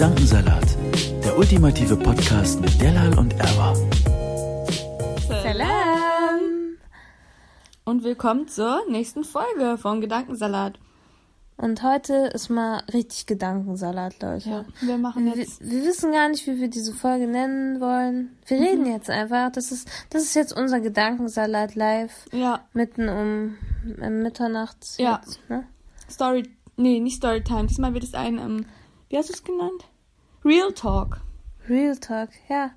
Gedankensalat, der ultimative Podcast mit Delal und Erwa. Salam! Und willkommen zur nächsten Folge von Gedankensalat. Und heute ist mal richtig Gedankensalat, Leute. Ja, wir machen Wir, jetzt. wir wissen gar nicht, wie wir diese Folge nennen wollen. Wir reden Mhm. jetzt einfach. Das ist, das ist jetzt unser Gedankensalat live. Ja, Mitten um Mitternachts. Ja. Jetzt, ne? Story. Nee, nicht Storytime. Diesmal wird es ein. Ähm, wie hast du es genannt? Real Talk. Real Talk, ja.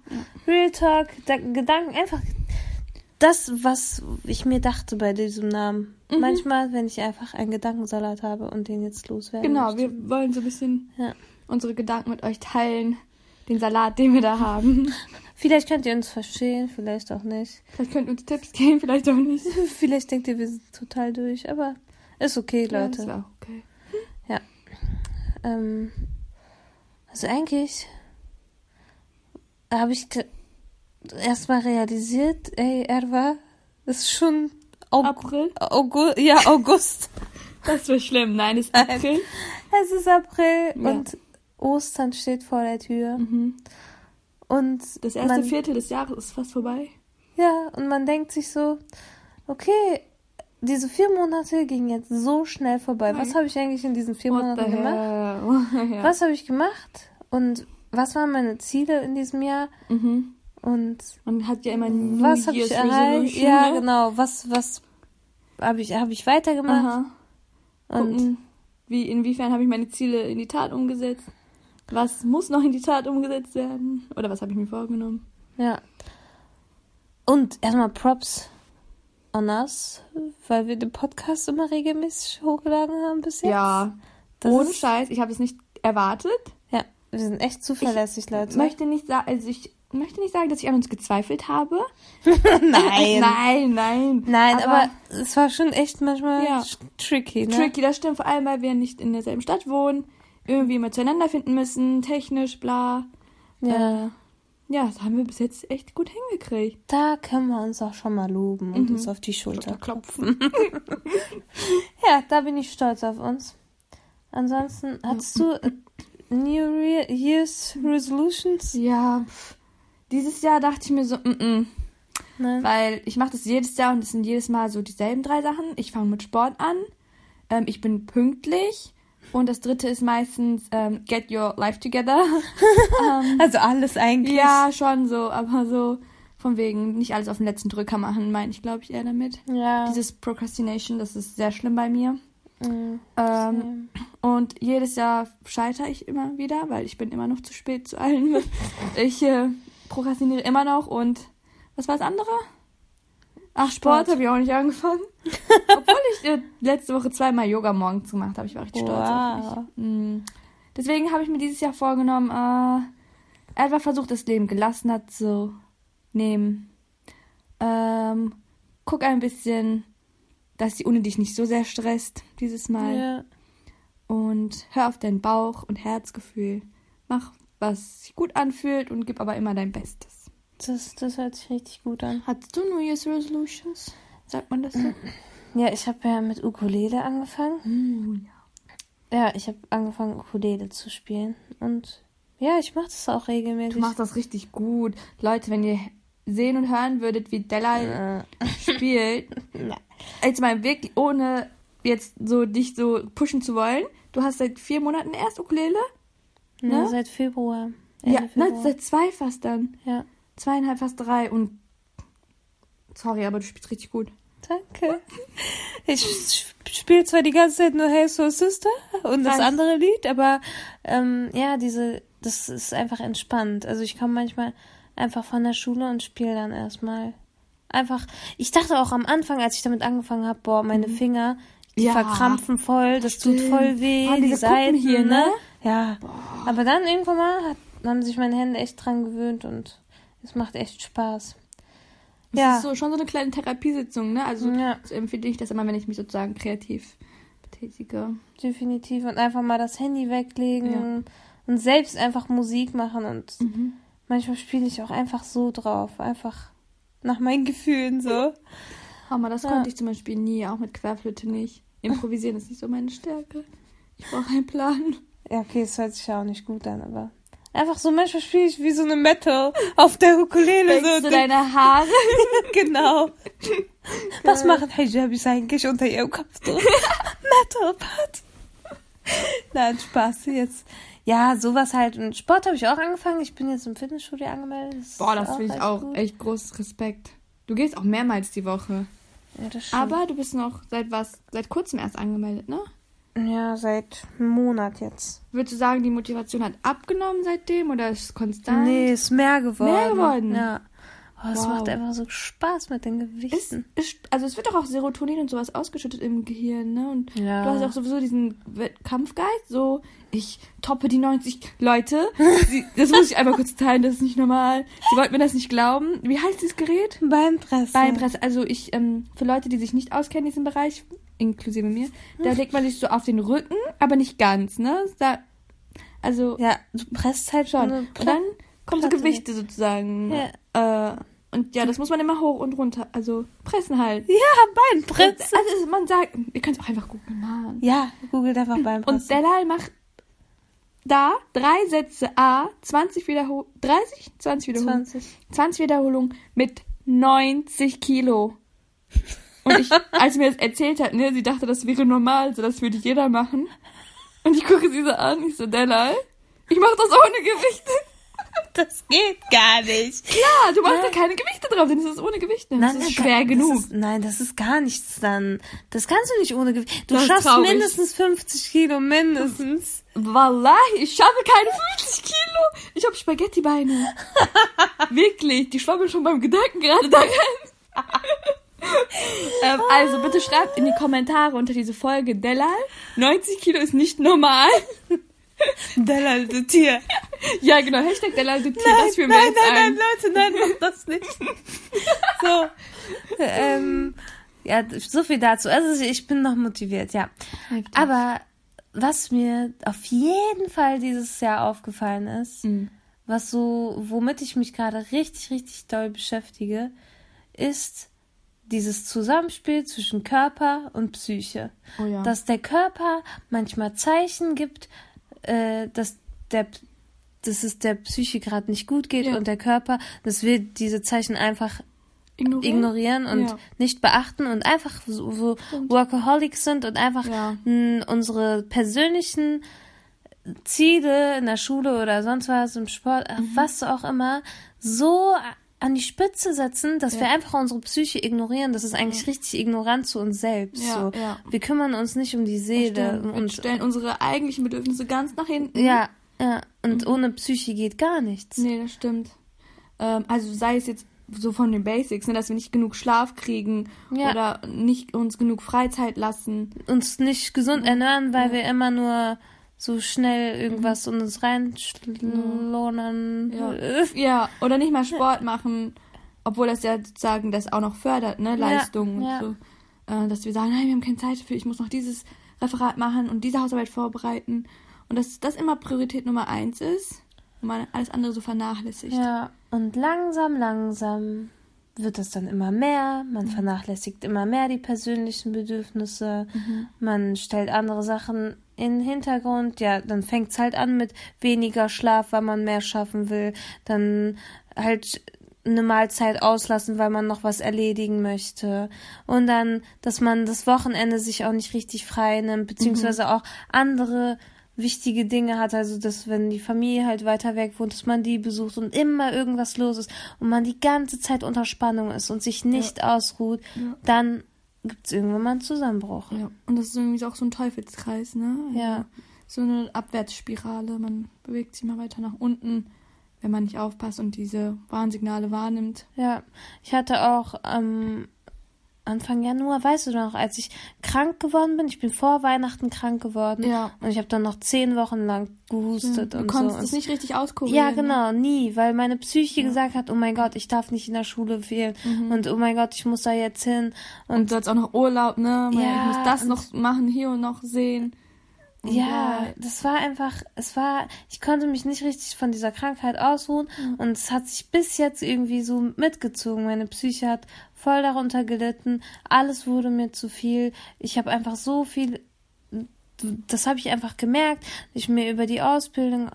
Real Talk, da, Gedanken, einfach das, was ich mir dachte bei diesem Namen. Mhm. Manchmal, wenn ich einfach einen Gedankensalat habe und den jetzt loswerden Genau, möchte. wir wollen so ein bisschen Ja. unsere Gedanken mit euch teilen. Den Salat, den wir da haben. Vielleicht könnt ihr uns verstehen, vielleicht auch nicht. Vielleicht könnt ihr uns Tipps geben, vielleicht auch nicht. Vielleicht denkt ihr, wir sind total durch, aber ist okay, Ja, Leute. das war okay. ähm, also eigentlich habe ich erstmal realisiert, ey, Erwa, ist schon Aug April? August, ja, August. Das wird schlimm. Nein, es ist. April. es ist April Ja. und Ostern steht vor der Tür. Mhm. Und Das erste man, Viertel des Jahres ist fast vorbei. ja, und man denkt sich so, okay, diese vier Monate gingen jetzt so schnell vorbei. Was Mhm. habe ich eigentlich in diesen vier What Monaten gemacht? ja. Was habe ich gemacht? Und was waren meine Ziele in diesem Jahr? Mhm. Und Man hat ja immer New was habe ich erreicht? Ja, ne? genau. Was, was habe ich, habe ich weitergemacht? Aha. Und Gucken, wie, inwiefern habe ich meine Ziele in die Tat umgesetzt? Was muss noch in die Tat umgesetzt werden? Oder was habe ich mir vorgenommen? ja. Und erstmal Props us, weil wir den Podcast immer regelmäßig hochgeladen haben bis jetzt. Ja, Das ohne Scheiß. Ich habe es nicht erwartet. Ja, wir sind echt zuverlässig, Leute. Möchte nicht sagen, also ich möchte nicht sagen, dass ich an uns gezweifelt habe. nein. nein, nein. Nein, aber, es war schon echt manchmal Ja. tricky, ne? tricky, das stimmt. Vor allem, weil wir nicht in derselben Stadt wohnen, irgendwie immer zueinander finden müssen, technisch, bla. Ja. Äh, ja, das haben wir bis jetzt echt gut hingekriegt. Da können wir uns auch schon mal loben und Mhm. uns auf die Schulter Klopfen. Ja, da bin ich stolz auf uns. Ansonsten, hattest du äh, New Re Year's Resolutions? Ja, dieses Jahr dachte ich mir so, mm -mm. Nein. weil ich mache das jedes Jahr und es sind jedes Mal so dieselben drei Sachen. Ich fange mit Sport an, ähm, ich bin pünktlich und das dritte ist meistens ähm, Get Your Life Together. ähm, Also alles eigentlich. ja, schon so, aber so von wegen nicht alles auf den letzten Drücker machen, meine ich, glaube ich, eher damit. Ja. Dieses Procrastination, das ist sehr schlimm bei mir. Mhm. Ähm, und jedes Jahr scheitere ich immer wieder, weil ich bin immer noch zu spät zu allen. Ich äh, prokrastiniere immer noch und was war das andere? Ach, Sport, Sport. habe ich auch nicht angefangen. Obwohl ich äh, letzte Woche zweimal Yoga morgens gemacht habe. Ich war richtig stolz auf Wow. mich. Mm. Deswegen habe ich mir dieses Jahr vorgenommen, äh, einfach versucht, das Leben gelassener zu nehmen. Ähm, guck ein bisschen, dass die Uni dich nicht so sehr stresst dieses Mal. Ja. Und hör auf dein Bauch- und Herzgefühl. Mach, was sich gut anfühlt und gib aber immer dein Bestes. Das, das hört sich richtig gut an. Hattest du New Year's Resolutions? Sagt man das so? Ja, ich habe ja mit Ukulele angefangen. Uh, ja. Ja, ich habe angefangen, Ukulele zu spielen. Und ja, ich mache das auch regelmäßig. Du machst das richtig gut. Leute, wenn ihr sehen und hören würdet, wie Della Äh, spielt, na. jetzt mal wirklich, ohne jetzt so dich so pushen zu wollen. Du hast seit vier Monaten erst Ukulele? Ne, Ne? seit Februar. Ja, Ende ne, Februar. seit zwei fast dann. ja. Zweieinhalb, fast drei und sorry, aber du spielst richtig gut. Danke. Ich spiele zwar die ganze Zeit nur Hey Soul Sister und das andere Lied, aber ähm, ja, diese, das ist einfach entspannt. Also ich komme manchmal einfach von der Schule und spiele dann erstmal. Einfach, ich dachte auch am Anfang, als ich damit angefangen habe, boah, meine Finger, die Ja. verkrampfen voll, das tut Stimmt. voll weh, Ah, die Seiten Kuppen hier, ne? Ja. Aber dann irgendwann mal hat, haben sich meine Hände echt dran gewöhnt und es macht echt Spaß. Das Ja. ist so, schon so eine kleine Therapiesitzung, ne? Also Ja. so empfehle ich das immer, wenn ich mich sozusagen kreativ betätige. Definitiv. Und einfach mal das Handy weglegen und selbst einfach Musik machen. Und Mhm. manchmal spiele ich auch einfach so drauf. Einfach nach meinen Gefühlen so. Hammer, das Ja. konnte ich zum Beispiel nie, auch mit Querflöte nicht. Improvisieren ist nicht so meine Stärke. Ich brauche einen Plan. Ja, okay, es hört sich ja auch nicht gut an, aber. Einfach so, manchmal spiele ich wie so eine Metal auf der Ukulele. Denkst So, du deine Haare? genau. Was machen Hijabis eigentlich unter ihrem Kopftuch? Metal-Part. Nein, Spaß jetzt. Ja, sowas halt. Und Sport habe ich auch angefangen. Ich bin jetzt im Fitnessstudio angemeldet. ist Boah, das finde ich echt auch gut. echt großes Respekt. Du gehst auch mehrmals die Woche. Ja, das stimmt. Aber du bist noch seit was, seit kurzem erst angemeldet, ne? Ja, seit einem Monat jetzt. Würdest du sagen, die Motivation hat abgenommen seitdem oder ist es konstant? Nee, ist mehr geworden. Mehr geworden? Ja. Oh, es Wow. macht einfach so Spaß mit den Ist, Gewichten. ist, also es wird doch auch Serotonin und sowas ausgeschüttet im Gehirn, ne? Und Ja. du hast auch sowieso diesen Wettkampfgeist, so ich toppe die 90 Leute. Sie, das muss ich einmal kurz teilen, das ist nicht normal. Sie wollten mir das nicht glauben. Wie heißt dieses Gerät? Beinpresse. Beinpresse. Also ich, ähm, für Leute, die sich nicht auskennen in diesem Bereich, inklusive mir, da legt man sich so auf den Rücken, aber nicht ganz, ne? Da, also Ja, du presst halt schon. eine Und dann kommen so. Gewichte sozusagen. Äh, und ja, das muss man immer hoch und runter, also pressen halt. Ja, Beinpresse. Also man sagt, ihr könnt es auch einfach googeln, Mann. Ja, googelt einfach Beinpresse. Und Delal macht da drei Sätze A, 20 Wiederholungen, 30? 20 Wiederholungen. 20. 20 Wiederholungen mit 90 Kilo. Und ich, als sie mir das erzählt hat, ne, sie dachte, das wäre normal, so das würde jeder machen. Und ich gucke sie so an, ich so, Delal, ich mache das ohne Gewichte. Das geht gar nicht. Ja, du machst da keine Gewichte drauf, denn es ist ohne Gewichte. Das ist schwer das genug. Ist, nein, das ist gar nichts dann. Das kannst du nicht ohne Gewicht. Du Das schaffst mindestens 50 Kilo, mindestens. Wallahi, ich schaffe keine 50 Kilo. Ich habe Spaghettibeine. Wirklich, die schwammeln schon beim Gedanken gerade da rein. ähm, also bitte schreibt in die Kommentare unter diese Folge, Delal, 90 Kilo ist nicht normal. Delal, du Tier. Ja, genau, Hashtag Delal, du Tier, das führen wir nein, nein, ein. nein, Leute, nein, mach das nicht. so. Ähm, ja, so viel dazu. Also ich bin noch motiviert, ja. Heftig. Aber was mir auf jeden Fall dieses Jahr aufgefallen ist, Mhm. was so, womit ich mich gerade richtig, richtig doll beschäftige, ist dieses Zusammenspiel zwischen Körper und Psyche. Oh ja. Dass der Körper manchmal Zeichen gibt, äh, dass der dass es der Psyche gerade nicht gut geht Ja. und der Körper, dass wir diese Zeichen einfach Ignorieren? ignorieren und Ja. nicht beachten und einfach so, so Workaholics sind und einfach unsere persönlichen Ziele in der Schule oder sonst was im Sport, Mhm. was auch immer, so an die Spitze setzen, dass Ja. wir einfach unsere Psyche ignorieren. Das ist eigentlich richtig ignorant zu uns selbst. Ja, so. ja. Wir kümmern uns nicht um die Seele. Und Und, stellen unsere eigentlichen Bedürfnisse ganz nach hinten. ja, ja. Und ohne Psyche geht gar nichts. Nee, das stimmt. Ähm, also sei es jetzt so von den Basics, ne, dass wir nicht genug Schlaf kriegen Ja. oder nicht uns genug Freizeit lassen. uns nicht gesund ernähren, weil wir immer nur so schnell irgendwas in uns reinschlonern. Ja. ja, oder nicht mal Sport machen, obwohl das ja sozusagen das auch noch fördert, ne, Leistung ja. und so. Äh, dass wir sagen, nein, wir haben keine Zeit dafür, ich muss noch dieses Referat machen und diese Hausarbeit vorbereiten. Und dass das immer Priorität Nummer eins ist und man alles andere so vernachlässigt. Ja, und langsam, langsam wird es dann immer mehr. Man vernachlässigt immer mehr die persönlichen Bedürfnisse. Man stellt andere Sachen in den Hintergrund. Ja, dann fängt es halt an mit weniger Schlaf, weil man mehr schaffen will. Dann halt eine Mahlzeit auslassen, weil man noch was erledigen möchte. Und dann, dass man das Wochenende sich auch nicht richtig frei nimmt, beziehungsweise auch andere wichtige Dinge hat, also dass wenn die Familie halt weiter weg wohnt, dass man die besucht und immer irgendwas los ist und man die ganze Zeit unter Spannung ist und sich nicht ausruht, Ja. dann gibt es irgendwann mal einen Zusammenbruch. Ja, und das ist irgendwie auch so ein Teufelskreis, ne? Also Ja. So eine Abwärtsspirale. Man bewegt sich immer weiter nach unten, wenn man nicht aufpasst und diese Warnsignale wahrnimmt. Ja, ich hatte auch ähm, Anfang Januar, weißt du noch, als ich krank geworden bin, ich bin vor Weihnachten krank geworden Ja. und ich habe dann noch zehn Wochen lang gehustet Du und konntest so. es nicht richtig auskurieren. Ja, genau, nie, weil meine Psyche gesagt hat, oh mein Gott, ich darf nicht in der Schule fehlen und oh mein Gott, ich muss da jetzt hin Und und du hast auch noch Urlaub, ne? Ja, ich muss das noch machen, hier und noch sehen. Ja, das war einfach, es war, ich konnte mich nicht richtig von dieser Krankheit ausruhen und es hat sich bis jetzt irgendwie so mitgezogen. Meine Psyche hat voll darunter gelitten, alles wurde mir zu viel. Ich habe einfach so viel, das habe ich einfach gemerkt, ich mir über die Ausbildung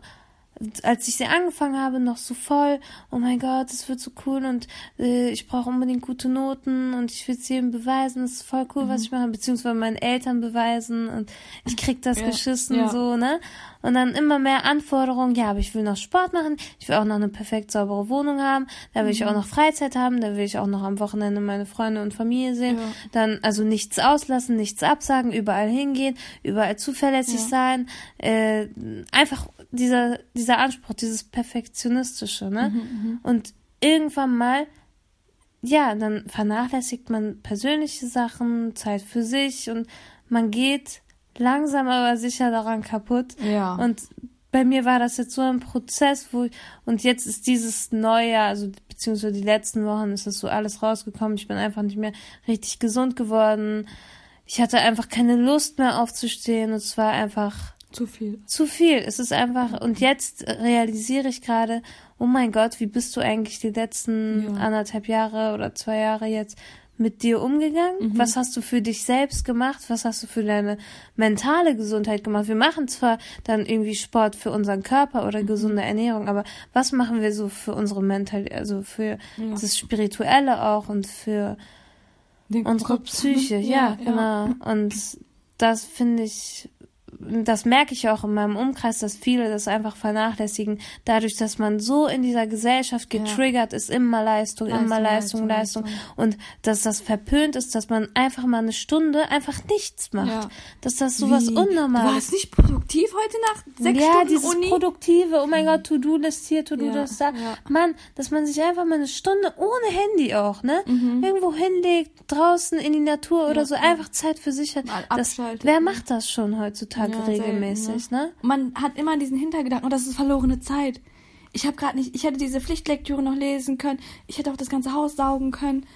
als ich sie angefangen habe, noch so voll, oh mein Gott, es wird so cool und äh, ich brauche unbedingt gute Noten und ich will es jedem beweisen, es ist voll cool, Mhm. was ich mache, beziehungsweise meinen Eltern beweisen und ich krieg das Ja, geschissen, ja. so, ne? Und dann immer mehr Anforderungen, ja, aber ich will noch Sport machen, ich will auch noch eine perfekt saubere Wohnung haben, da will ich Mhm. auch noch Freizeit haben, da will ich auch noch am Wochenende meine Freunde und Familie sehen, Ja. dann also nichts auslassen, nichts absagen, überall hingehen, überall zuverlässig sein, äh, einfach dieser, dieser Anspruch, dieses Perfektionistische, ne? Mhm, Und irgendwann mal, ja, dann vernachlässigt man persönliche Sachen, Zeit für sich und man geht langsam aber sicher daran kaputt. Ja. Und bei mir war das jetzt so ein Prozess, wo ich, und jetzt ist dieses Neujahr, also beziehungsweise die letzten Wochen ist das so alles rausgekommen. Ich bin einfach nicht mehr richtig gesund geworden. Ich hatte einfach keine Lust mehr aufzustehen. Und es war einfach Zu viel. zu viel. Es ist einfach, und jetzt realisiere ich gerade, oh mein Gott, wie bist du eigentlich die letzten Ja. anderthalb Jahre oder zwei Jahre jetzt mit dir umgegangen? Mhm. Was hast du für dich selbst gemacht? Was hast du für deine mentale Gesundheit gemacht? Wir machen zwar dann irgendwie Sport für unseren Körper oder Mhm. gesunde Ernährung, aber was machen wir so für unsere Mentalität, also für Ja. das Spirituelle auch und für Den unsere Kopf. Psyche, ja, genau. Und das finde ich, das merke ich auch in meinem Umkreis, dass viele das einfach vernachlässigen, dadurch, dass man so in dieser Gesellschaft Ja. getriggert ist, immer Leistung, immer Leistung, Leistung, Leistung, Leistung. und dass das verpönt ist, dass man einfach mal eine Stunde einfach nichts macht, Ja. dass das sowas Wie? Unnormales Du warst nicht produktiv heute Nacht? Sechs ja, Stunden dieses Uni? Produktive, oh mein Gott, To-Do-List hier, To-Do-List Ja, da. ja. Mann, dass man sich einfach mal eine Stunde ohne Handy auch, ne? Mhm. Irgendwo hinlegt, draußen in die Natur oder so, einfach Zeit für sich hat. Mal Das, wer ne? macht das schon heutzutage Ja, selten, regelmäßig, ne? Man hat immer diesen Hintergedanken, oh, das ist verlorene Zeit. Ich habe gerade nicht, ich hätte diese Pflichtlektüre noch lesen können. Ich hätte auch das ganze Haus saugen können.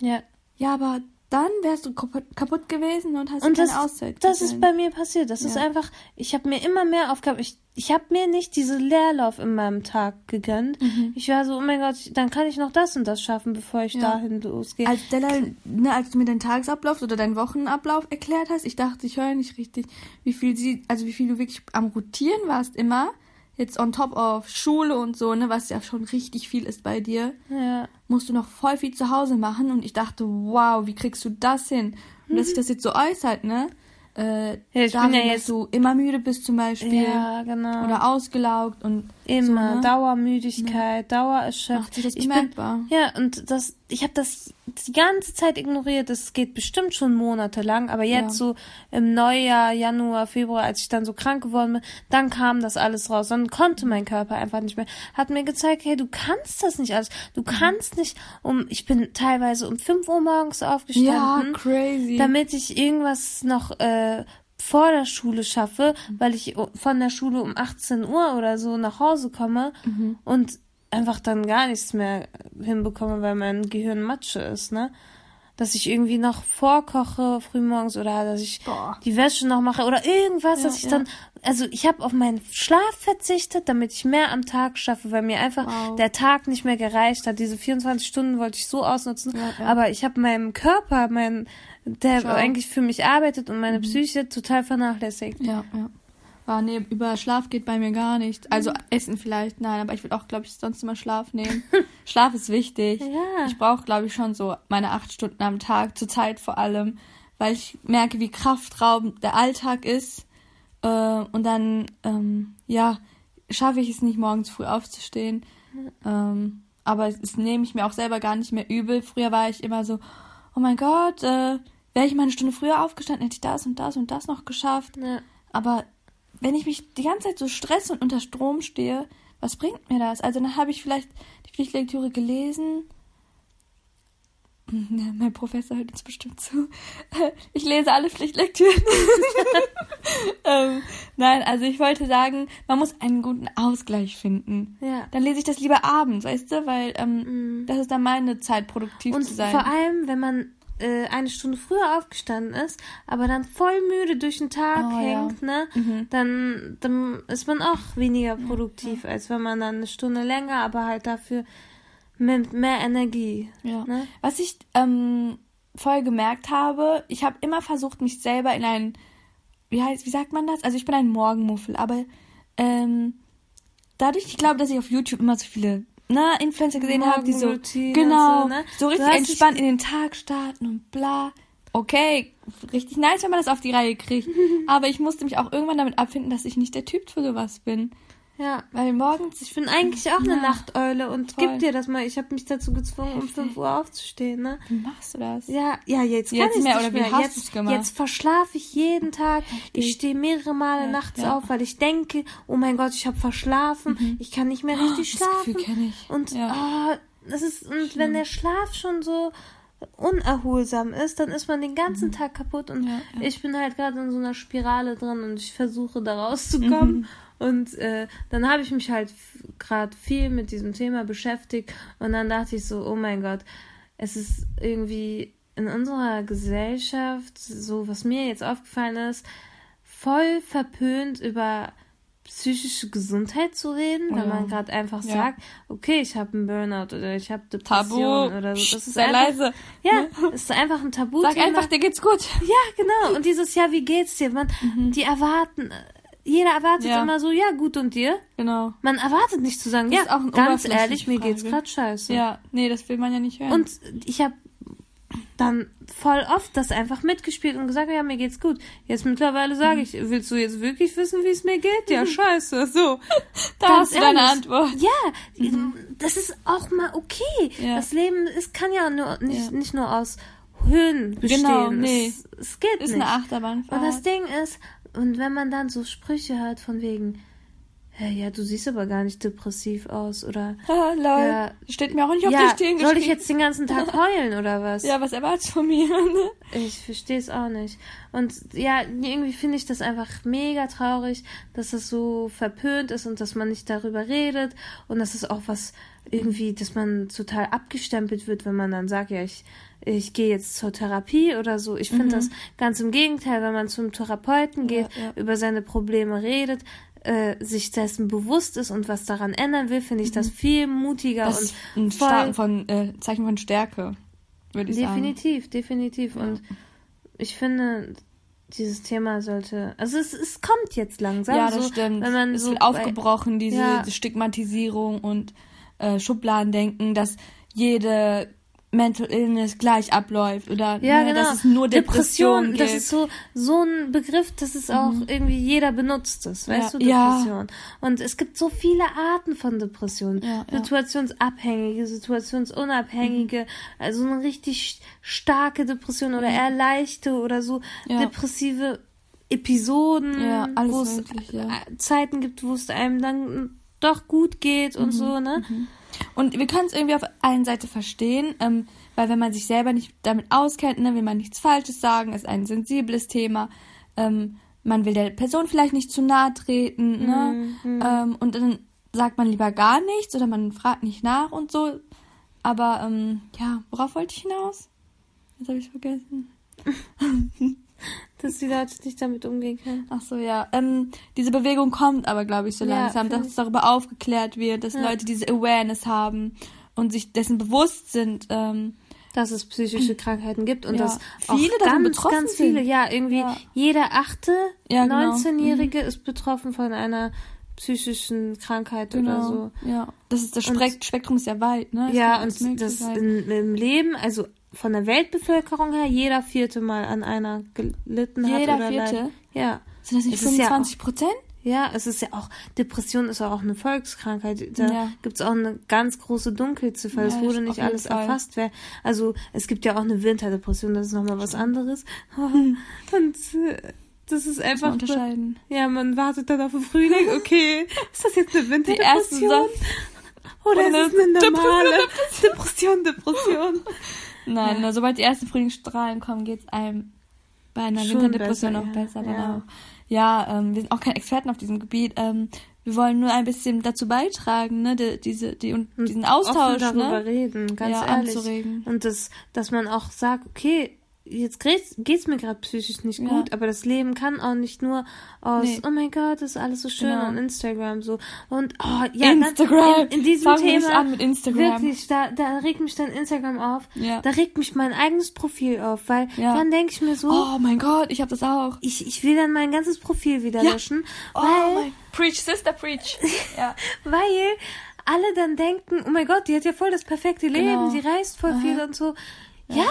Ja. Ja, aber dann wärst du kaputt, gewesen und hast Und keine das, Auszeit. das ist gegönnt. bei mir passiert. Das ist Ja. einfach, ich habe mir immer mehr Aufgaben, ich, ich habe mir nicht diese Leerlauf in meinem Tag gegönnt. Ich war so, oh mein Gott, dann kann ich noch das und das schaffen, bevor ich Mhm. Ja. dahin losgehe. Als, Della, ne, als du mir deinen Tagesablauf oder deinen Wochenablauf erklärt hast, ich dachte, ich höre nicht richtig, wie viel sie, also wie viel du wirklich am Rotieren warst immer. Jetzt on top of Schule und so, ne, was ja schon richtig viel ist bei dir, ja. musst du noch voll viel zu Hause machen. Und ich dachte, wow, wie kriegst du das hin? Und dass sich das jetzt so äußert, ne? Äh, Ja, ich bin darin, ja dass jetzt- du immer müde bist zum Beispiel. Ja, genau. Oder ausgelaugt und Immer so, ne? Dauermüdigkeit, Dauererschöpfung. Macht sich das ich bemerkbar. Bin, ja, und das, ich habe das die ganze Zeit ignoriert. Das geht bestimmt schon monatelang, aber jetzt Ja. so im Neujahr, Januar, Februar, als ich dann so krank geworden bin, dann kam das alles raus. Dann konnte mein Körper einfach nicht mehr. Hat mir gezeigt, hey, du kannst das nicht alles. Du kannst nicht um, ich bin teilweise um 5 Uhr morgens Ja, aufgestanden crazy. damit ich irgendwas noch äh, vor der Schule schaffe, weil ich von der Schule um 18 Uhr oder so nach Hause komme und einfach dann gar nichts mehr hinbekomme, weil mein Gehirn Matsche ist, ne? Dass ich irgendwie noch vorkoche frühmorgens oder dass ich Boah. die Wäsche noch mache oder irgendwas, Ja, dass ich ja. dann, also ich habe auf meinen Schlaf verzichtet, damit ich mehr am Tag schaffe, weil mir einfach Wow. der Tag nicht mehr gereicht hat. Diese 24 Stunden wollte ich so ausnutzen, Ja, aber ich habe meinem Körper, mein, der Schau. eigentlich für mich arbeitet und Mhm. meine Psyche total vernachlässigt. Ja, ja. War, nee, über Schlaf geht bei mir gar nicht. Also Essen vielleicht, nein, aber ich würde auch, glaube ich, sonst immer Schlaf nehmen. Schlaf ist wichtig. Ja. Ich brauche, glaube ich, schon so meine acht Stunden am Tag, zur Zeit vor allem, weil ich merke, wie kraftraubend der Alltag ist. Äh, und dann, ähm, ja, schaffe ich es nicht, morgens früh aufzustehen. Ähm, aber es, es nehme ich mir auch selber gar nicht mehr übel. Früher war ich immer so, oh mein Gott, äh, wäre ich mal eine Stunde früher aufgestanden, hätte ich das und das und das noch geschafft. Ja. Aber wenn ich mich die ganze Zeit so stresse und unter Strom stehe, was bringt mir das? Also dann habe ich vielleicht die Pflichtlektüre gelesen. Ja, mein Professor hört uns bestimmt zu. Ich lese alle Pflichtlektüren. ähm, nein, also ich wollte sagen, man muss einen guten Ausgleich finden. Ja. Dann lese ich das lieber abends, weißt du, weil ähm, das ist dann meine Zeit, produktiv Und zu sein. vor allem, wenn man äh, eine Stunde früher aufgestanden ist, aber dann voll müde durch den Tag Oh, ja. hängt, ne, dann, dann ist man auch weniger produktiv, als wenn man dann eine Stunde länger, aber halt dafür mit mehr Energie. Ja. Ne? Was ich ähm, voll gemerkt habe, ich habe immer versucht, mich selber in ein, wie heißt, wie sagt man das? Also ich bin ein Morgenmuffel, aber ähm, dadurch, ich glaube, dass ich auf YouTube immer so viele ne, Influencer gesehen habe, die so genau so, ne? so richtig entspannt in den Tag starten und bla. Okay, richtig nice, wenn man das auf die Reihe kriegt. aber ich musste mich auch irgendwann damit abfinden, dass ich nicht der Typ für sowas bin. Ja. Weil morgens Ich bin eigentlich auch eine Ja, Nachteule und voll. gib dir das mal. Ich habe mich dazu gezwungen, um Heftig. 5 Uhr aufzustehen, ne? wie machst du das? Ja, ja, jetzt kann ich mehr, nicht oder wie mehr. hast jetzt, jetzt verschlafe ich jeden Tag. Ich stehe mehrere Male Ja, nachts ja. auf, weil ich denke, oh mein Gott, ich habe verschlafen. Ich kann nicht mehr richtig das schlafen. Gefühl kenn ich. Und ah, das ist und wenn der Schlaf schon so unerholsam ist, dann ist man den ganzen Tag kaputt und Mhm. Ich bin halt gerade in so einer Spirale drin und ich versuche da rauszukommen Mhm. Und äh, dann habe ich mich halt gerade viel mit diesem Thema beschäftigt und dann dachte ich so, oh mein Gott, es ist irgendwie in unserer Gesellschaft so, was mir jetzt aufgefallen ist, voll verpönt über psychische Gesundheit zu reden, wenn Ja. man gerade einfach Ja. sagt, okay, ich habe einen Burnout oder ich habe Tabu. Depression oder so. Das ist Sei einfach, leise. Ja, es ist einfach ein Tabu. Sag einfach, dir geht's gut. ja, genau. Und dieses Ja, wie geht's dir? Man, die erwarten, jeder erwartet Mhm. Ja. immer so, ja, gut und dir? Genau. Man erwartet nicht zu sagen, Das ja, ist auch eine ganz ehrlich, mir geht's Frage. gerade scheiße. Ja, nee, das will man ja nicht hören. Und ich habe dann voll oft das einfach mitgespielt und gesagt, ja, mir geht's gut. Jetzt mittlerweile Mhm. sage ich, willst du jetzt wirklich wissen, wie es mir geht? Ja, scheiße, so. da ganz hast du deine. Antwort. Ja, das ist auch mal okay. Ja. Das Leben es kann ja nur nicht, Ja. nicht nur aus Höhen bestehen. Genau, nee. es, es geht Ist nicht. eine Achterbahnfahrt. Und das Ding ist, und wenn man dann so Sprüche hört von wegen, hey, ja, du siehst aber gar nicht depressiv aus oder Ah, lol. Ja. Steht mir auch nicht auf ja, die Stirn soll ich jetzt den ganzen Tag heulen oder was? Ja, was erwartest du von mir? ne? Ich verstehe es auch nicht. Und ja, irgendwie finde ich das einfach mega traurig, dass das so verpönt ist und dass man nicht darüber redet und dass es auch was irgendwie, dass man total abgestempelt wird, wenn man dann sagt, ja, ich, ich gehe jetzt zur Therapie oder so. Ich finde das ganz im Gegenteil, wenn man zum Therapeuten geht, ja. über seine Probleme redet, äh, sich dessen bewusst ist und was daran ändern will, finde ich das viel mutiger Das und ist ein voll- von, äh, Zeichen von Stärke, würde ich sagen. Definitiv, definitiv. Und ich finde, dieses Thema sollte. Also es, es kommt jetzt langsam. Ja, so, das stimmt. Wenn man es so wird aufgebrochen, diese Ja. Stigmatisierung und äh, Schubladendenken, dass jede Mental Illness gleich abläuft oder Ja, ne, genau. dass es nur Depression, gibt. das ist so so ein Begriff, das ist auch irgendwie jeder benutzt es, weißt Ja. du, Ja. Depression. Und es gibt so viele Arten von Depressionen. Ja, ja. Situationsabhängige, situationsunabhängige, Mhm. also eine richtig starke Depression oder eher leichte oder so Ja. depressive Episoden, Ja, alles wo es äh, Zeiten gibt, wo es einem dann doch gut geht Mhm. und so, ne? Und wir können es irgendwie auf einer Seite verstehen, ähm, weil wenn man sich selber nicht damit auskennt, ne, will man nichts Falsches sagen, ist ein sensibles Thema. Ähm, man will der Person vielleicht nicht zu nahe treten, ne? Ähm, und dann sagt man lieber gar nichts oder man fragt nicht nach und so. Aber ähm, ja, worauf wollte ich hinaus? Jetzt habe ich vergessen. Dass die Leute nicht damit umgehen können. Ach so, ja. Ähm, diese Bewegung kommt aber, glaube ich, so Ja, langsam, dass darüber aufgeklärt wird, dass Leute diese Awareness haben und sich dessen bewusst sind. Ähm, dass es psychische Krankheiten gibt und Ja. dass Viele auch davon ganz, betroffen ganz viele, sind. ja, irgendwie Ja. jeder achte Ja, genau. 19-Jährige ist betroffen von einer psychischen Krankheit oder so. Ja. Das ist das Und- Spektrum ist ja weit, ne? Es Ja, und das in, im Leben, also von der Weltbevölkerung her, jeder vierte Mal an einer gelitten hat. Jeder vierte? leid- Ja. Sind das nicht es ist ja 25 Prozent? Ja, es ist ja auch, Depression ist ja auch eine Volkskrankheit. Da Ja. gibt's auch eine ganz große Dunkelziffer. Es Ja, wurde auf nicht alles Fall. erfasst. Wer, also es gibt ja auch eine Winterdepression, das ist nochmal was anderes. Und äh, Das ist einfach. man unterscheiden. Ja, man wartet dann auf den Frühling. Okay, ist das jetzt eine Winterdepression? Oder Oder ist es eine Depression, normale Depression, Depression? Nein, Ja. sobald die ersten Frühlingsstrahlen kommen, geht's einem bei einer Schon Winterdepression besser, noch ja. besser. Ja. Ja, ja ähm, wir sind auch keine Experten auf diesem Gebiet. Ähm, wir wollen nur ein bisschen dazu beitragen, ne, die, diese, die, und diesen Offen Austausch, darüber ne? reden, ganz ja, ehrlich. anzuregen. Und das, dass man auch sagt, okay, jetzt geht's, mir gerade psychisch nicht Ja. gut, aber das Leben kann auch nicht nur aus, Nee. oh mein Gott, das ist alles so schön Genau. an Instagram so und oh ja, Instagram. In, in diesem Fang Thema an mit Instagram. wirklich, da, da regt mich dann Instagram auf, Ja. da regt mich mein eigenes Profil auf, weil Ja. dann denke ich mir so, Oh mein Gott, ich habe das auch. ich, ich will dann mein ganzes Profil wieder Ja. löschen, Oh weil mein Preach, Sister, preach. ja. weil alle dann denken, oh mein Gott, die hat ja voll das perfekte Leben, Genau. die reist voll viel und so. Ja,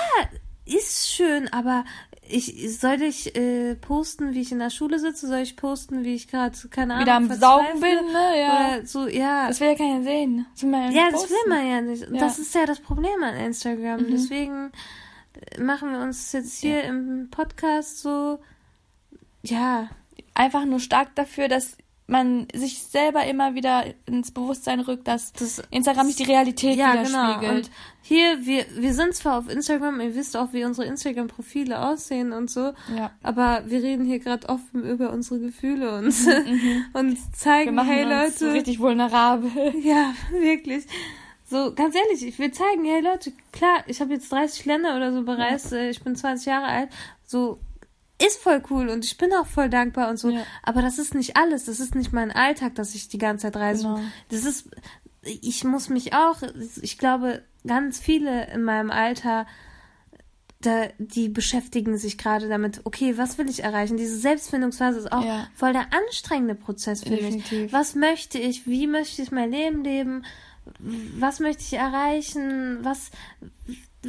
ist schön, aber ich soll ich äh, posten, wie ich in der Schule sitze, soll ich posten, wie ich gerade keine Ahnung Wieder am Saugen bin, ne? Ja. Oder so, ja. Das will ja keiner sehen. Das will man ja, ja, das will man ja nicht. Und Ja. Das ist ja das Problem an Instagram. Mhm. Deswegen äh, machen wir uns jetzt hier im Podcast so, ja, Einfach nur stark dafür, dass man sich selber immer wieder ins Bewusstsein rückt, dass Das- Instagram nicht die Realität Ja, genau. widerspiegelt. Und hier, wir, wir sind zwar auf Instagram, ihr wisst auch, wie unsere Instagram-Profile aussehen und so, Ja. aber wir reden hier gerade offen über unsere Gefühle und, und Wir zeigen, machen hey uns so Leute, richtig vulnerabel. ja, wirklich. So, ganz ehrlich, ich will zeigen, hey Leute, klar, ich habe jetzt 30 Länder oder so bereist, äh, ich bin 20 Jahre alt, so, ist voll cool und ich bin auch voll dankbar und so, Ja. aber das ist nicht alles, das ist nicht mein Alltag, dass ich die ganze Zeit reise. Genau. Das ist, ich muss mich auch, ich glaube, ganz viele in meinem Alter, da, die beschäftigen sich gerade damit, okay, was will ich erreichen? Diese Selbstfindungsphase ist auch Ja. voll der anstrengende Prozess für mich. Definitiv. Was möchte ich? Wie möchte ich mein Leben leben? Was möchte ich erreichen? Was,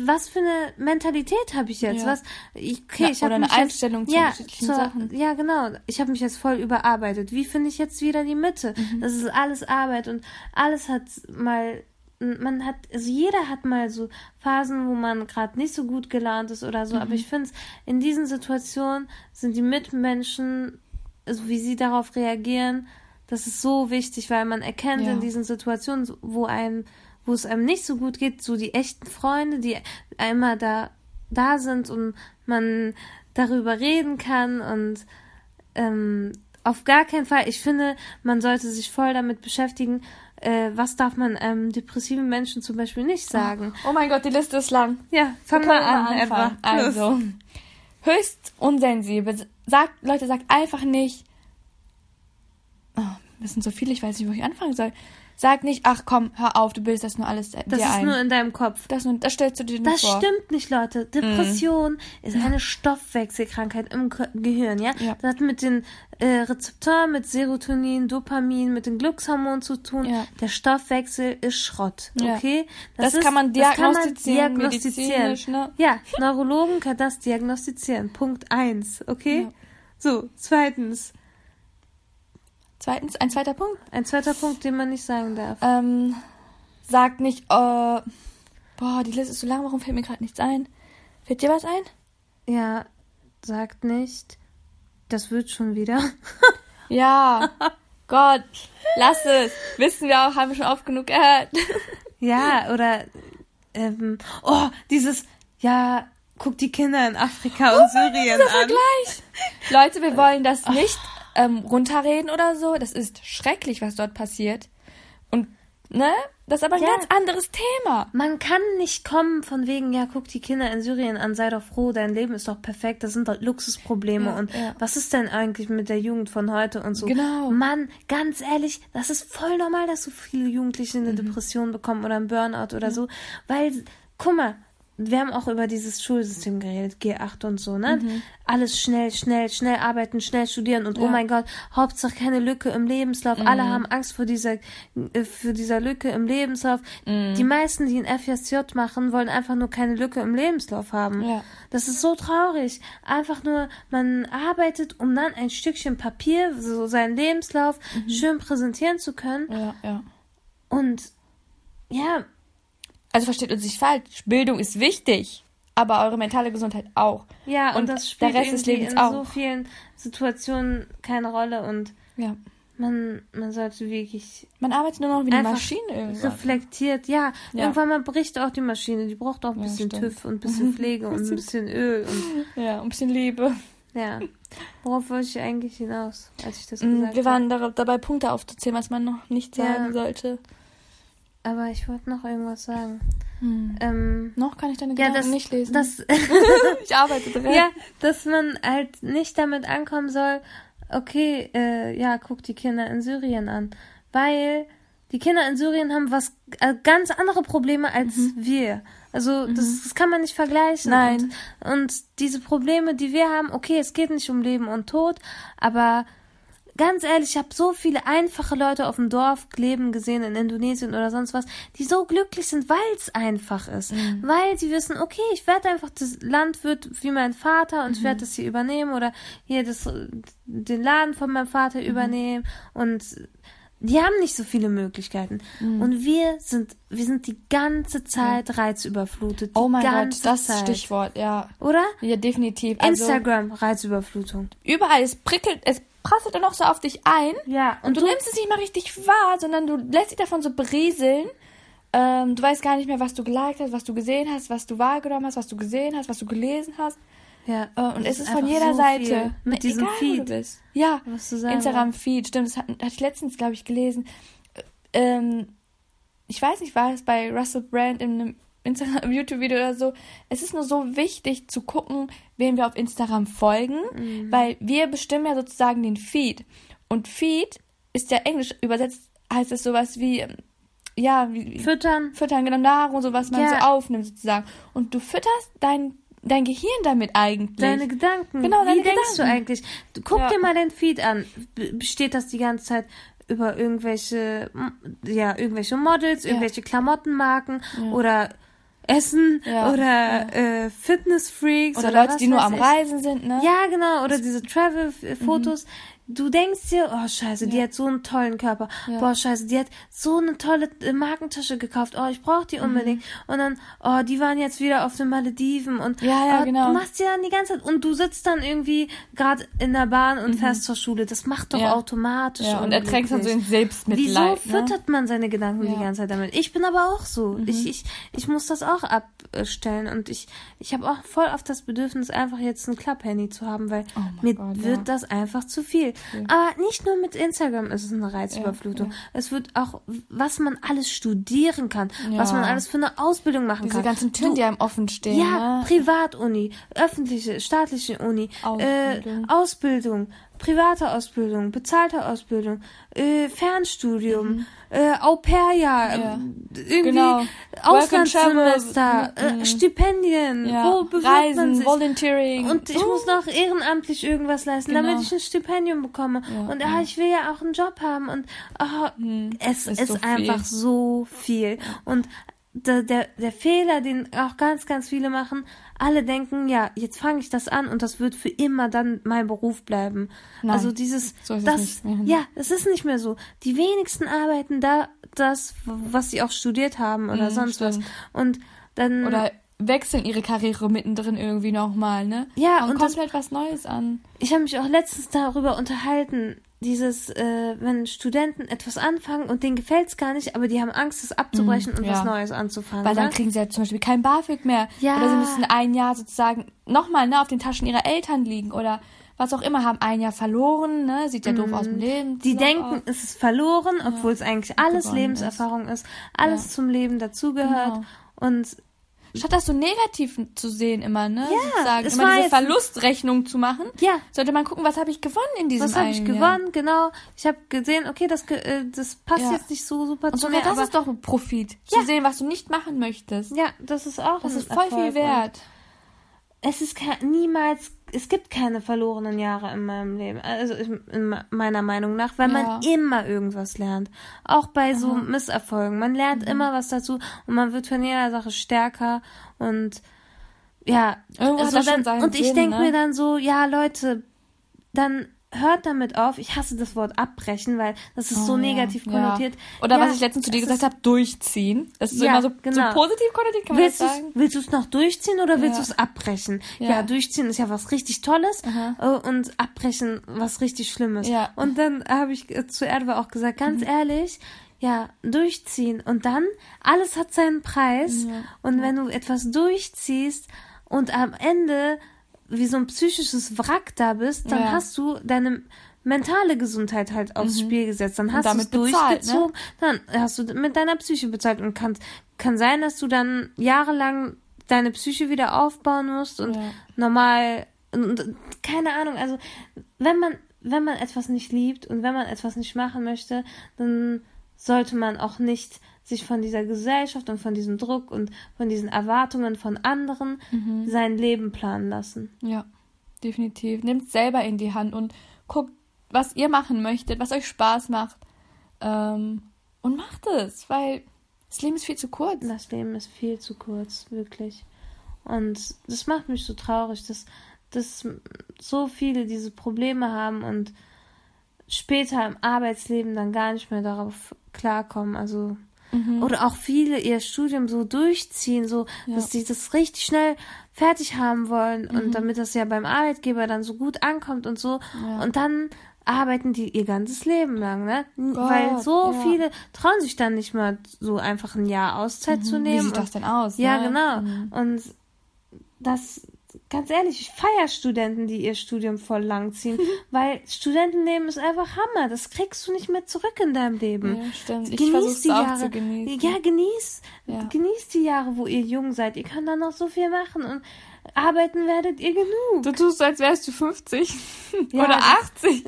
was für eine Mentalität habe ich jetzt? Ja. Was, ich, okay, Ja, ich habe eine jetzt, Einstellung zu ja, unterschiedlichen zur- Sachen. Ja, genau. Ich habe mich jetzt voll überarbeitet. Wie finde ich jetzt wieder die Mitte? Mhm. Das ist alles Arbeit und alles hat mal man hat, also jeder hat mal so Phasen, wo man gerade nicht so gut gelaunt ist oder so, Mhm. aber ich finde, in diesen Situationen sind die Mitmenschen, also wie sie darauf reagieren, das ist so wichtig, weil man erkennt Ja. in diesen Situationen, wo einem, wo es einem nicht so gut geht, so die echten Freunde, die einmal da, da sind und man darüber reden kann und ähm, auf gar keinen Fall. Ich finde, man sollte sich voll damit beschäftigen, äh, was darf man einem depressiven Menschen zum Beispiel nicht sagen. Oh mein Gott, die Liste ist lang. Ja, fang mal an, anfangen. Also, höchst unsensibel. Sagt, Leute, sagt einfach nicht. Oh, das sind so viele, ich weiß nicht, wo ich anfangen soll. Sagt nicht, ach komm, hör auf, du bildest das nur alles Das dir ist ein. nur in deinem Kopf. das, nur, das stellst du dir nur Das vor. stimmt nicht, Leute. Depression ist eine Stoffwechselkrankheit im Ge Gehirn, ja? Ja. Das hat mit den äh, Rezeptoren, mit Serotonin, Dopamin, mit den Glückshormonen zu tun. Ja. Der Stoffwechsel ist Schrott, Ja. okay? Das kann man das kann man diagnostizieren, diagnostizieren. ne? Ja, Neurologen können das diagnostizieren. Punkt eins, okay? So, zweitens. Zweitens, ein zweiter Punkt. Ein zweiter Punkt, den man nicht sagen darf. Ähm, sagt nicht, äh, boah, die Liste ist so lang, warum fällt mir gerade nichts ein? Fällt dir was ein? Ja, sagt nicht, das wird schon wieder. Ja. Gott, lass es. Wissen wir auch, haben wir schon oft genug gehört. Ja, oder ähm, oh, dieses, ja, guck die Kinder in Afrika und Syrien an. Gleich. Leute, wir wollen das nicht ähm, runterreden oder so. Das ist schrecklich, was dort passiert. Und, ne? Das ist aber ein Ja. ganz anderes Thema. Man kann nicht kommen von wegen, ja, guck die Kinder in Syrien an, sei doch froh, dein Leben ist doch perfekt, das sind doch Luxusprobleme Ja, und ja. was ist denn eigentlich mit der Jugend von heute und so. Genau. Mann, ganz ehrlich, das ist voll normal, dass so viele Jugendliche Mhm. eine Depression bekommen oder einen Burnout oder so, weil, guck mal, wir haben auch über dieses Schulsystem geredet, G8 und so, ne? Alles schnell, schnell, schnell arbeiten, schnell studieren und oh Mhm. Ja. Mhm. mein Gott, Hauptsache keine Lücke im Lebenslauf. Alle haben Angst vor dieser, äh, für dieser Lücke im Lebenslauf. Mhm. Die meisten, die ein FSJ machen, wollen einfach nur keine Lücke im Lebenslauf haben. Ja. Das ist so traurig. Einfach nur, man arbeitet, um dann ein Stückchen Papier, so seinen Lebenslauf, Mhm. schön präsentieren zu können. Ja, ja. Und ja, Also versteht uns nicht falsch. Bildung ist wichtig. aber eure mentale Gesundheit auch. Ja, und, Und das spielt der Rest des Lebens in auch. so vielen Situationen keine Rolle und Ja. man, man sollte wirklich Man arbeitet nur noch wie eine Maschine irgendwann. reflektiert. Ja, Ja. irgendwann mal bricht auch die Maschine. Die braucht auch ein Ja, bisschen stimmt. TÜV und ein bisschen Pflege und ein bisschen Öl. Und, Ja, ein bisschen Liebe. ja, worauf wollte ich eigentlich hinaus, als ich das Mm, gesagt Wir habe? waren dar- dabei, Punkte aufzuzählen, was man noch nicht Ja. sagen sollte. Aber ich wollte noch irgendwas sagen. Hm. Ähm, Noch kann ich deine ja, Gedanken das, nicht lesen. das, ich arbeite dran. ja, dass man halt nicht damit ankommen soll, okay, äh, ja, guck die Kinder in Syrien an. Weil die Kinder in Syrien haben was äh, ganz andere Probleme als wir. Also das, das kann man nicht vergleichen. Nein. Und, und diese Probleme, die wir haben, okay, es geht nicht um Leben und Tod, aber ganz ehrlich, ich habe so viele einfache Leute auf dem Dorf leben gesehen in Indonesien oder sonst was, die so glücklich sind, weil es einfach ist. Weil sie wissen, okay, ich werde einfach das Landwirt wie mein Vater und ich werde das hier übernehmen oder hier das, den Laden von meinem Vater übernehmen und die haben nicht so viele Möglichkeiten. Und wir sind, wir sind die ganze Zeit reizüberflutet. Die oh mein Gott, das Zeit. Stichwort, ja. Oder? Ja, definitiv. Also, Instagram, Reizüberflutung. überall, es prickelt, es prasselt dann noch so auf dich ein. Ja, Und du, nimmst es nicht mal richtig wahr, sondern du lässt dich davon so berieseln. Ähm, du weißt gar nicht mehr, was du geliked hast, was du gesehen hast, was du wahrgenommen hast, was du gesehen hast, was du gelesen hast. Ja, Äh, und es ist von jeder so Seite. mit diesem egal, Feed. Du. Ja, du Instagram-Feed, stimmt. Das hat, hatte ich letztens, glaube ich, gelesen. Ähm, ich weiß nicht, war es bei Russell Brand in einem Instagram, YouTube-Video oder so. Es ist nur so wichtig zu gucken, wem wir auf Instagram folgen, Mhm. weil wir bestimmen ja sozusagen den Feed. Und Feed ist ja englisch übersetzt, heißt es sowas wie, ja, wie, Füttern. füttern, genau Nahrung, so was man Ja. so aufnimmt sozusagen. Und du fütterst dein, dein Gehirn damit eigentlich. Deine Gedanken. Genau, deine Wie denkst du Gedanken. eigentlich? Guck Ja. dir mal den Feed an. Besteht das die ganze Zeit über irgendwelche, ja, irgendwelche Models, irgendwelche Klamottenmarken Ja. oder Essen Ja, oder Äh, Fitnessfreaks oder, oder, Leute, die nur am. Reisen sind, ne? Ja, genau. Oder diese Travel-Fotos. Du denkst dir, oh scheiße, die Ja. hat so einen tollen Körper. Ja. Boah, scheiße, die hat so eine tolle äh, Markentasche gekauft. Oh, ich brauche Mhm. die unbedingt. Und dann, oh, die waren jetzt wieder auf den Malediven. Und Ja, ja, oh, genau. du machst dir dann die ganze Zeit. Und du sitzt dann irgendwie gerade in der Bahn und fährst zur Schule. Das macht doch Mhm. Ja. automatisch. Ja, und ertränkst dann so in Selbstmitleid. Wieso ne? füttert man seine Gedanken die. Mhm. ganze Zeit damit? Ich bin aber auch so. Ich, ich, ich muss das auch abstellen und ich, ich habe auch voll auf das Bedürfnis, einfach jetzt ein Club-Handy zu haben, weil Oh mir Gott, wird das einfach zu viel. Aber nicht nur mit Instagram ist es eine Reizüberflutung. Ja, Es wird auch, was man alles studieren kann, was Ja. man alles für eine Ausbildung machen Diese kann. ganzen Türen, die einem offen stehen. ja, ne? Privatuni, öffentliche, staatliche Uni, Ausbildung. Äh, Ausbildung, private Ausbildung, bezahlte Ausbildung, äh, Fernstudium, äh, Au-pair-Jahr, Mhm. Ja. irgendwie Genau. Auslandssemester, äh, Stipendien, ja. wo bewirbt man Reisen, sich? Volunteering. Und ich Uh. muss noch ehrenamtlich irgendwas leisten, Genau. damit ich ein Stipendium bekomme. Ja, und ah, ich will ja auch einen Job haben. Und ah, es ist ist, so viel. einfach so viel. Und der, der, der Fehler, den auch ganz, ganz viele machen, alle denken, ja, jetzt fange ich das an und das wird für immer dann mein Beruf bleiben. Nein, also dieses, so das, ja, es ist nicht mehr so. Die wenigsten arbeiten da das, was sie auch studiert haben oder Mhm, sonst was. stimmt. Und dann Oder wechseln ihre Karriere mittendrin irgendwie nochmal, ne? Ja, Fangen und das- komplett was Neues an. Ich habe mich auch letztens darüber unterhalten, dieses, äh, wenn Studenten etwas anfangen und denen gefällt's gar nicht, aber die haben Angst, es abzubrechen und ja. was Neues anzufangen. Weil dann ne? kriegen sie ja zum Beispiel kein BAföG mehr. Ja. Oder sie müssen ein Jahr sozusagen nochmal ne, auf den Taschen ihrer Eltern liegen. Oder was auch immer, haben ein Jahr verloren, ne? Sieht ja doof aus dem Leben. Die denken, es ist verloren, obwohl es eigentlich alles Gewonnen Lebenserfahrung ist, alles Ja. zum Leben dazugehört. Genau. Und Statt das so negativ zu sehen immer, ne? Ja, sozusagen, es immer war diese Verlustrechnung zu machen. ja, Sollte man gucken, was habe ich gewonnen in diesem was habe ich einen Jahr. gewonnen? Genau. Ich habe gesehen, okay, das, äh, das passt Ja. jetzt nicht so super Und zu mir, das ist doch ein Profit. Ja. Zu sehen, was du nicht machen möchtest. ja, das ist auch Das ist voll Erfolg. viel wert. Es ist niemals, es gibt keine verlorenen Jahre in meinem Leben, also in, in meiner Meinung nach, weil man Ja. immer irgendwas lernt. Auch bei so Misserfolgen. Man lernt Mhm. immer was dazu und man wird von jeder Sache stärker und ja, Irgendwo also dann, und ich denke ne? mir dann so, ja Leute, dann hört damit auf. Ich hasse das Wort abbrechen, weil das ist so Oh, ja, negativ ja. konnotiert. Oder Ja, was ich letztens zu dir es gesagt habe, durchziehen. Das ist so Ja, immer so, genau. so positiv konnotiert, kann man Willst das du's, sagen? willst du es noch durchziehen oder willst du es abbrechen? Ja. Durchziehen ist ja was richtig Tolles Aha. äh, und abbrechen was richtig Schlimmes. Ja. Mhm. Und dann habe ich äh, zu Erdwa auch gesagt, ganz ehrlich, ja, durchziehen. Und dann, alles hat seinen Preis. Und wenn du etwas durchziehst und am Ende wie so ein psychisches Wrack da bist, dann Ja. hast du deine mentale Gesundheit halt aufs Spiel gesetzt. Dann hast du es ne? durchgezogen, dann hast du mit deiner Psyche bezahlt und kann, kann sein, dass du dann jahrelang deine Psyche wieder aufbauen musst und Ja. normal und, keine Ahnung, also wenn man wenn man etwas nicht liebt und wenn man etwas nicht machen möchte, dann sollte man auch nicht sich von dieser Gesellschaft und von diesem Druck und von diesen Erwartungen von anderen Mhm. sein Leben planen lassen. Ja, definitiv. Nehmt selber in die Hand und guckt, was ihr machen möchtet, was euch Spaß macht. Ähm, und macht es, weil das Leben ist viel zu kurz. Das Leben ist viel zu kurz, wirklich. Und das macht mich so traurig, dass, dass so viele diese Probleme haben und später im Arbeitsleben dann gar nicht mehr darauf klarkommen. Also oder auch viele ihr Studium so durchziehen, so Ja. dass sie das richtig schnell fertig haben wollen und damit das ja beim Arbeitgeber dann so gut ankommt und so. Ja. Und dann arbeiten die ihr ganzes Leben lang, ne? Weil so ja. viele trauen sich dann nicht mal so einfach ein Jahr Auszeit zu nehmen. Wie sieht und- das denn aus? ja, ne? genau. Mhm. Und das, ganz ehrlich, ich feiere Studenten, die ihr Studium voll lang ziehen, weil Studentenleben ist einfach Hammer. Das kriegst du nicht mehr zurück in deinem Leben. Ja, stimmt. Ich Genieß versuche die es auch Jahre. zu genießen. Ja, genieß, Ja. genieß die Jahre, wo ihr jung seid. Ihr könnt dann noch so viel machen und arbeiten werdet ihr genug. Du tust als wärst du 50 Ja, oder das- 80.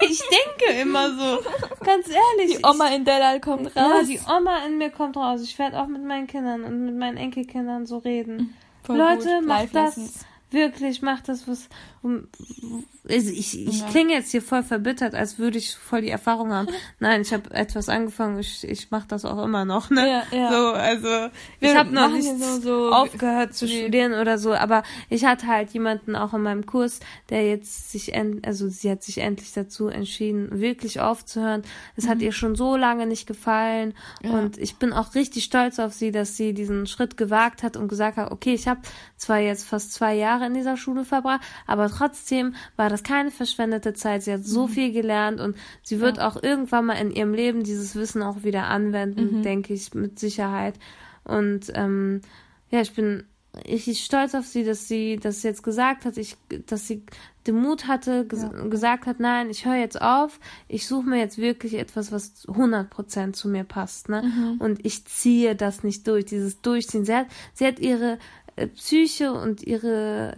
Ich denke immer so, ganz ehrlich. Die Oma in Delal kommt ich, ja, raus. die Oma in mir kommt raus. Ich werde auch mit meinen Kindern und mit meinen Enkelkindern so reden. Voll Leute, gut. macht Life das. Lessons. Wirklich, macht das, was. Also ich ich Ja. klinge jetzt hier voll verbittert, als würde ich voll die Erfahrung haben. Nein, ich habe etwas angefangen, ich, ich mache das auch immer noch, ne? Ja, ja. So, also ich habe noch nicht so- so- aufgehört zu Nee. studieren oder so, aber ich hatte halt jemanden auch in meinem Kurs, der jetzt sich, also sie hat sich endlich dazu entschieden, wirklich aufzuhören. Es hat ihr schon so lange nicht gefallen Mhm. Ja. und ich bin auch richtig stolz auf sie, dass sie diesen Schritt gewagt hat und gesagt hat, okay, ich habe zwar jetzt fast zwei Jahre in dieser Schule verbracht, aber trotzdem war das keine verschwendete Zeit. Sie hat so viel gelernt und sie wird auch irgendwann mal in ihrem Leben dieses Wissen auch wieder anwenden, denke ich, mit Sicherheit. Und ähm, ja, ich bin richtig stolz auf sie, dass sie das jetzt gesagt hat, ich, dass sie den Mut hatte, ges gesagt hat, nein, ich höre jetzt auf, ich suche mir jetzt wirklich etwas, was 100% zu mir passt, ne? Und ich ziehe das nicht durch, dieses Durchziehen. Sie hat, sie hat ihre äh, Psyche und ihre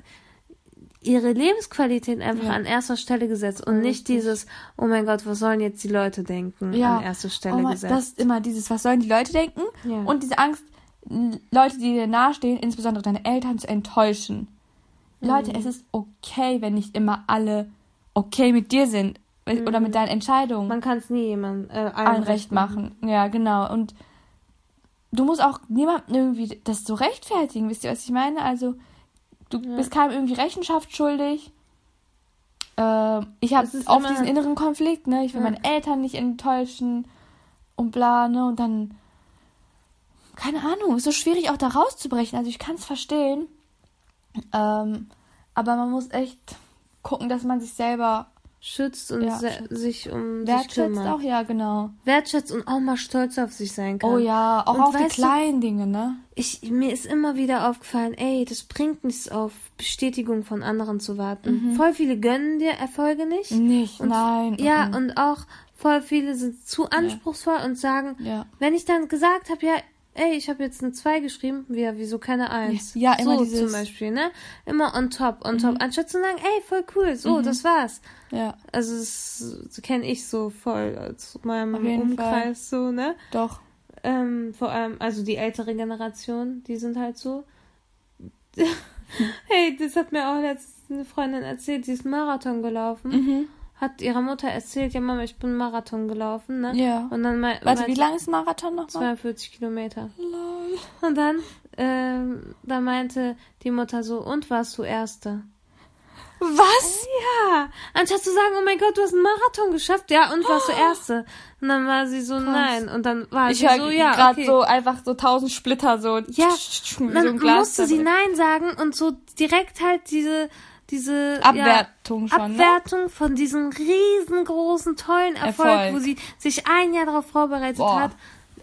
ihre Lebensqualität einfach Ja. an erster Stelle gesetzt und nicht Richtig. dieses, oh mein Gott, was sollen jetzt die Leute denken, Ja. an erster Stelle Oh Mann, gesetzt. das ist immer dieses, was sollen die Leute denken? Ja. Und diese Angst, Leute, die dir nahestehen, insbesondere deine Eltern, zu enttäuschen. Leute, Mhm. es ist okay, wenn nicht immer alle okay mit dir sind äh, oder mit deinen Entscheidungen. Mhm. Man kann es nie jemandem äh, allen, allen recht machen. Ja, genau. Und du musst auch niemandem irgendwie das so rechtfertigen, wisst ihr, was ich meine? Also, du bist keinem irgendwie Rechenschaft schuldig. Ähm, ich habe auch diesen inneren Konflikt, ne? Ich will Ja. meine Eltern nicht enttäuschen und bla, ne? Und dann, keine Ahnung, ist so schwierig auch da rauszubrechen. Also, ich kann es verstehen. Ähm, aber man muss echt gucken, dass man sich selber schützt und Ja, sich um sich wertschätzt kümmert. auch, ja, genau. Wertschätzt und auch mal stolz auf sich sein kann. Oh ja, auch Und auf die weißt du- kleinen Dinge, ne? Ich, mir ist immer wieder aufgefallen, ey, das bringt nichts auf Bestätigung von anderen zu warten. Voll viele gönnen dir Erfolge nicht. Nicht, Und, nein. Ja, mhm. und auch voll viele sind zu anspruchsvoll und sagen, Ja. wenn ich dann gesagt habe, ja, ey, ich habe jetzt eine 2 geschrieben, ja, wieso keine 1? Ja, immer so dieses- zum Beispiel, ne? Immer on top, on top. Anstatt zu sagen, ey, voll cool, so, das war's. Ja, Also das, das kenne ich so voll aus meinem Umkreis so, ne? doch. Ähm, vor allem, also die ältere Generation, die sind halt so. hey, das hat mir auch letztens eine Freundin erzählt, sie ist Marathon gelaufen. Mhm. Hat ihrer Mutter erzählt, ja Mama, ich bin Marathon gelaufen, ne? Ja. Und dann mei Warte, wie lang ist Marathon nochmal? 42 Kilometer. Lol. Und dann, ähm, da meinte die Mutter so, und warst du Erste? Was? Ja, anstatt zu sagen, oh mein Gott, du hast einen Marathon geschafft, ja, und warst du Erste. Und dann war sie so, nein. Und dann war Ich sie so, ja, gerade okay. so einfach so tausend Splitter so. Ja, so dann musste sie. Nein sagen und so direkt halt diese, diese Abwertung ja, schon, ne? Abwertung von diesem riesengroßen, tollen Erfolg, Erfolg. wo sie sich ein Jahr darauf vorbereitet Boah. hat,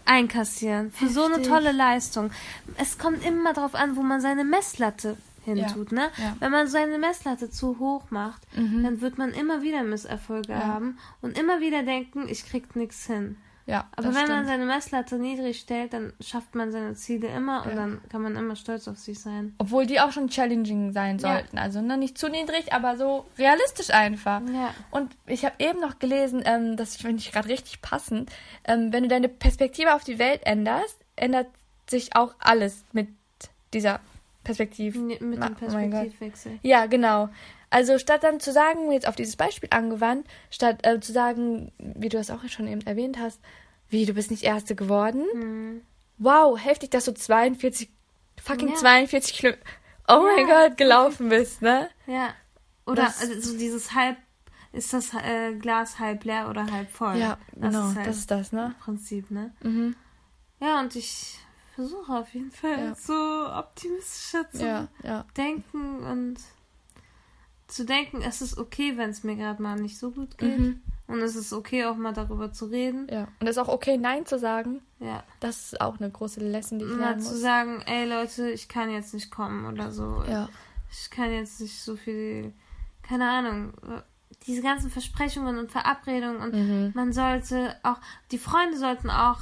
einkassieren. Für so eine Heftig. tolle Leistung. Es kommt immer darauf an, wo man seine Messlatte hintut, ne? ja. Mhm. Wenn man seine Messlatte zu hoch macht, dann wird man immer wieder Misserfolge haben und immer wieder denken, ich krieg nichts hin. Ja, Aber wenn man stimmt. seine Messlatte niedrig stellt, dann schafft man seine Ziele immer und Ja. dann kann man immer stolz auf sich sein. Obwohl die auch schon challenging sein Ja. sollten. Also ne, nicht zu niedrig, aber so realistisch einfach. Ja. Und ich habe eben noch gelesen, ähm, das finde ich gerade richtig passend, ähm, wenn du deine Perspektive auf die Welt änderst, ändert sich auch alles mit dieser Perspektive. Mit dem oh. Perspektivwechsel. Ja, genau. Also statt dann zu sagen, jetzt auf dieses Beispiel angewandt, statt äh, zu sagen, wie du das auch schon eben erwähnt hast, wie du bist nicht Erste geworden. Mhm. Wow, heftig, dass du 42, fucking Ja. 42 Kilometer, oh mein Ja, Gott, gelaufen bist, ne? Ja. Oder Das- also so dieses halb, ist das äh, Glas halb leer oder halb voll? Ja, das genau, ist halt das ist das, ne? Prinzip, ne? Mhm. Ja, und ich versuche auf jeden Fall Ja. so optimistischer zu ja. denken und zu denken, es ist okay, wenn es mir gerade mal nicht so gut geht. Mhm. Und es ist okay, auch mal darüber zu reden. Ja. Und es ist auch okay, Nein zu sagen. Ja. Das ist auch eine große Lesson, die ich Mal lernen zu muss. sagen, ey Leute, ich kann jetzt nicht kommen oder so. Ja. Ich kann jetzt nicht so viel, keine Ahnung, diese ganzen Versprechungen und Verabredungen und Mhm. man sollte auch, die Freunde sollten auch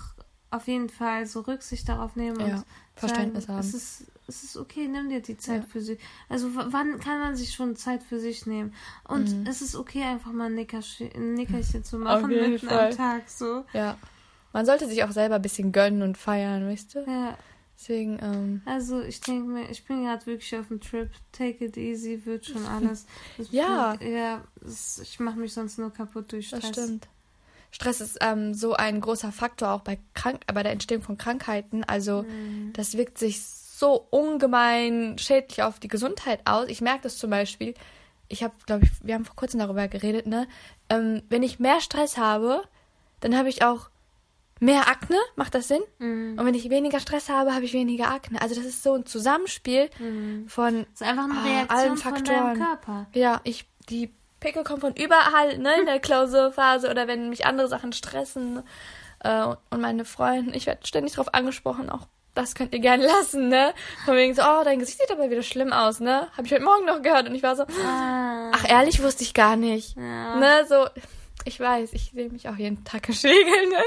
auf jeden Fall so Rücksicht darauf nehmen Ja, und Verständnis sagen, haben. Es ist, es ist okay, nimm dir die Zeit Ja. für sich. Also wann kann man sich schon Zeit für sich nehmen? Und Mhm. es ist okay, einfach mal ein, Nickerchen, ein Nickerchen zu machen mitten Fall. am Tag so. Ja. Man sollte sich auch selber ein bisschen gönnen und feiern, weißt du? Ja, Deswegen, ähm, also ich denke mir, ich bin gerade wirklich auf dem Trip. Take it easy, wird schon alles. Ja. Bin, ja, es, ich mache mich sonst nur kaputt durch Stress. das stimmt. Stress ist ähm, so ein großer Faktor auch bei, Krank bei der Entstehung von Krankheiten. Also Mhm. das wirkt sich so ungemein schädlich auf die Gesundheit aus. Ich merke das zum Beispiel. Ich habe, glaube ich, wir haben vor kurzem darüber geredet, ne? Ähm, wenn ich mehr Stress habe, dann habe ich auch mehr Akne. Macht das Sinn? Mhm. Und wenn ich weniger Stress habe, habe ich weniger Akne. Also das ist so ein Zusammenspiel von Das ist einfach eine Ah, Reaktion allen von Faktoren. deinem Körper. Ja, ich, die Pickel kommen von überall, ne, in der Klausurphase oder wenn mich andere Sachen stressen. Äh, und meine Freunde, ich werde ständig darauf angesprochen, auch das könnt ihr gerne lassen, ne? Von wegen so, oh, dein Gesicht sieht aber wieder schlimm aus, ne? Habe ich heute Morgen noch gehört und ich war so, Ah, ach ehrlich, wusste ich gar nicht. ja. Ne, so, ich weiß, ich sehe mich auch jeden Tag gespiegelt, ne?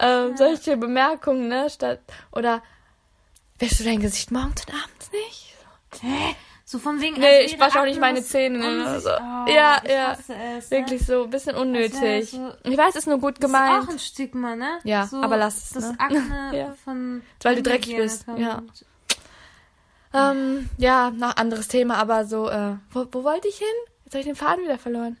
Ähm, Solche Bemerkungen, ne, statt, oder, wäschst du dein Gesicht morgens und abends nicht? Hä? So von wegen. Nee, als ich wasche auch nicht meine Zähne. was Ne? unsicht- So. Oh, ja, ja. es, ne? Wirklich so, ein bisschen unnötig. so- ich weiß, ist nur gut Das ist gemeint. auch ein Stigma, ne? Ja, so, aber lass es, Das ne? Akne Ja. von. Weil du dreckig bist, ja. Ähm, ja, noch anderes Thema, aber so, äh, wo, wo wollte ich hin? Jetzt habe ich den Faden wieder verloren.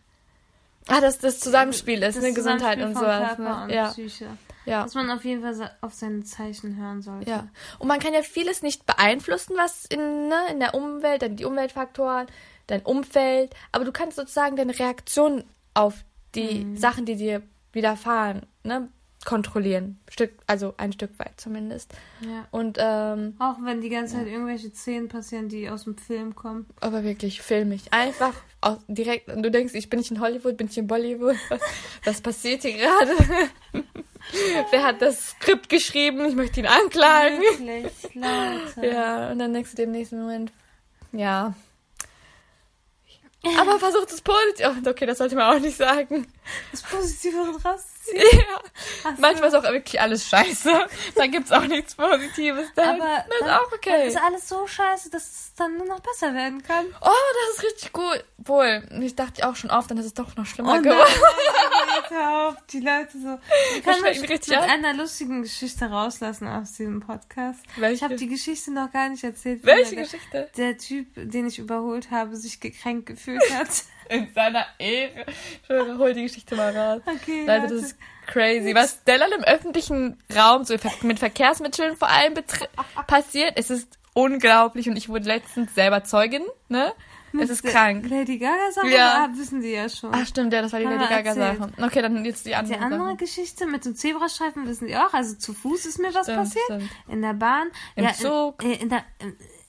Ah, dass das Zusammenspiel ist, Das ne? Gesundheit und sowas. Ne? und Ja, Psyche. Ja. Dass man auf jeden Fall auf seine Zeichen hören sollte. Ja, und man kann ja vieles nicht beeinflussen, was in, ne, in der Umwelt, dann die Umweltfaktoren, dein Umfeld, aber du kannst sozusagen deine Reaktion auf die Mhm. Sachen, die dir widerfahren, ne, kontrollieren. Stück, also ein Stück weit zumindest. Ja. Und, ähm, Auch wenn die ganze Zeit irgendwelche Szenen passieren, die aus dem Film kommen. aber wirklich, film mich. Einfach aus, direkt, und du denkst, ich bin nicht in Hollywood, bin ich in Bollywood. Was, was passiert hier gerade? Wer hat das Skript geschrieben? Ich möchte ihn anklagen. Wirklich, Leute. Ja, und dann denkst du im nächsten Moment, ja. Aber versucht es positiv. Oh, okay, das sollte man auch nicht sagen. Das Positive rausziehen. Ja. Manchmal ist auch wirklich alles scheiße. Da gibt's auch nichts Positives. Dann, Aber das ist auch okay. Ist alles so scheiße, dass es dann nur noch besser werden kann. Oh, das ist richtig gut. Wohl, ich dachte auch schon oft, dann ist es doch noch schlimmer Oh nein, geworden. hör auf, die Leute so. Können fällt mich mit an. einer lustigen Geschichte rauslassen aus diesem Podcast. Welche? Ich habe die Geschichte noch gar nicht erzählt. Welche der, Geschichte? Der Typ, den ich überholt habe, sich gekränkt gefühlt hat. In seiner Ehre. Ich schwöre, hol die Geschichte mal raus. Okay, Leute, warte. das ist crazy. Was Stella im öffentlichen Raum, so mit Verkehrsmitteln vor allem passiert, es ist unglaublich. Und ich wurde letztens selber Zeugin, ne? Mit ist krank. Lady Gaga Sache, Ja. ah, wissen die ja schon. Ach stimmt, ja, das war die Haben Lady wir Gaga Sache. Okay, dann jetzt die andere. Die andere Sache. Geschichte mit dem Zebrastreifen wissen die auch. Also zu Fuß ist mir was Stimmt, passiert. stimmt. In der Bahn. Im ja, Zug. In, äh, in, der,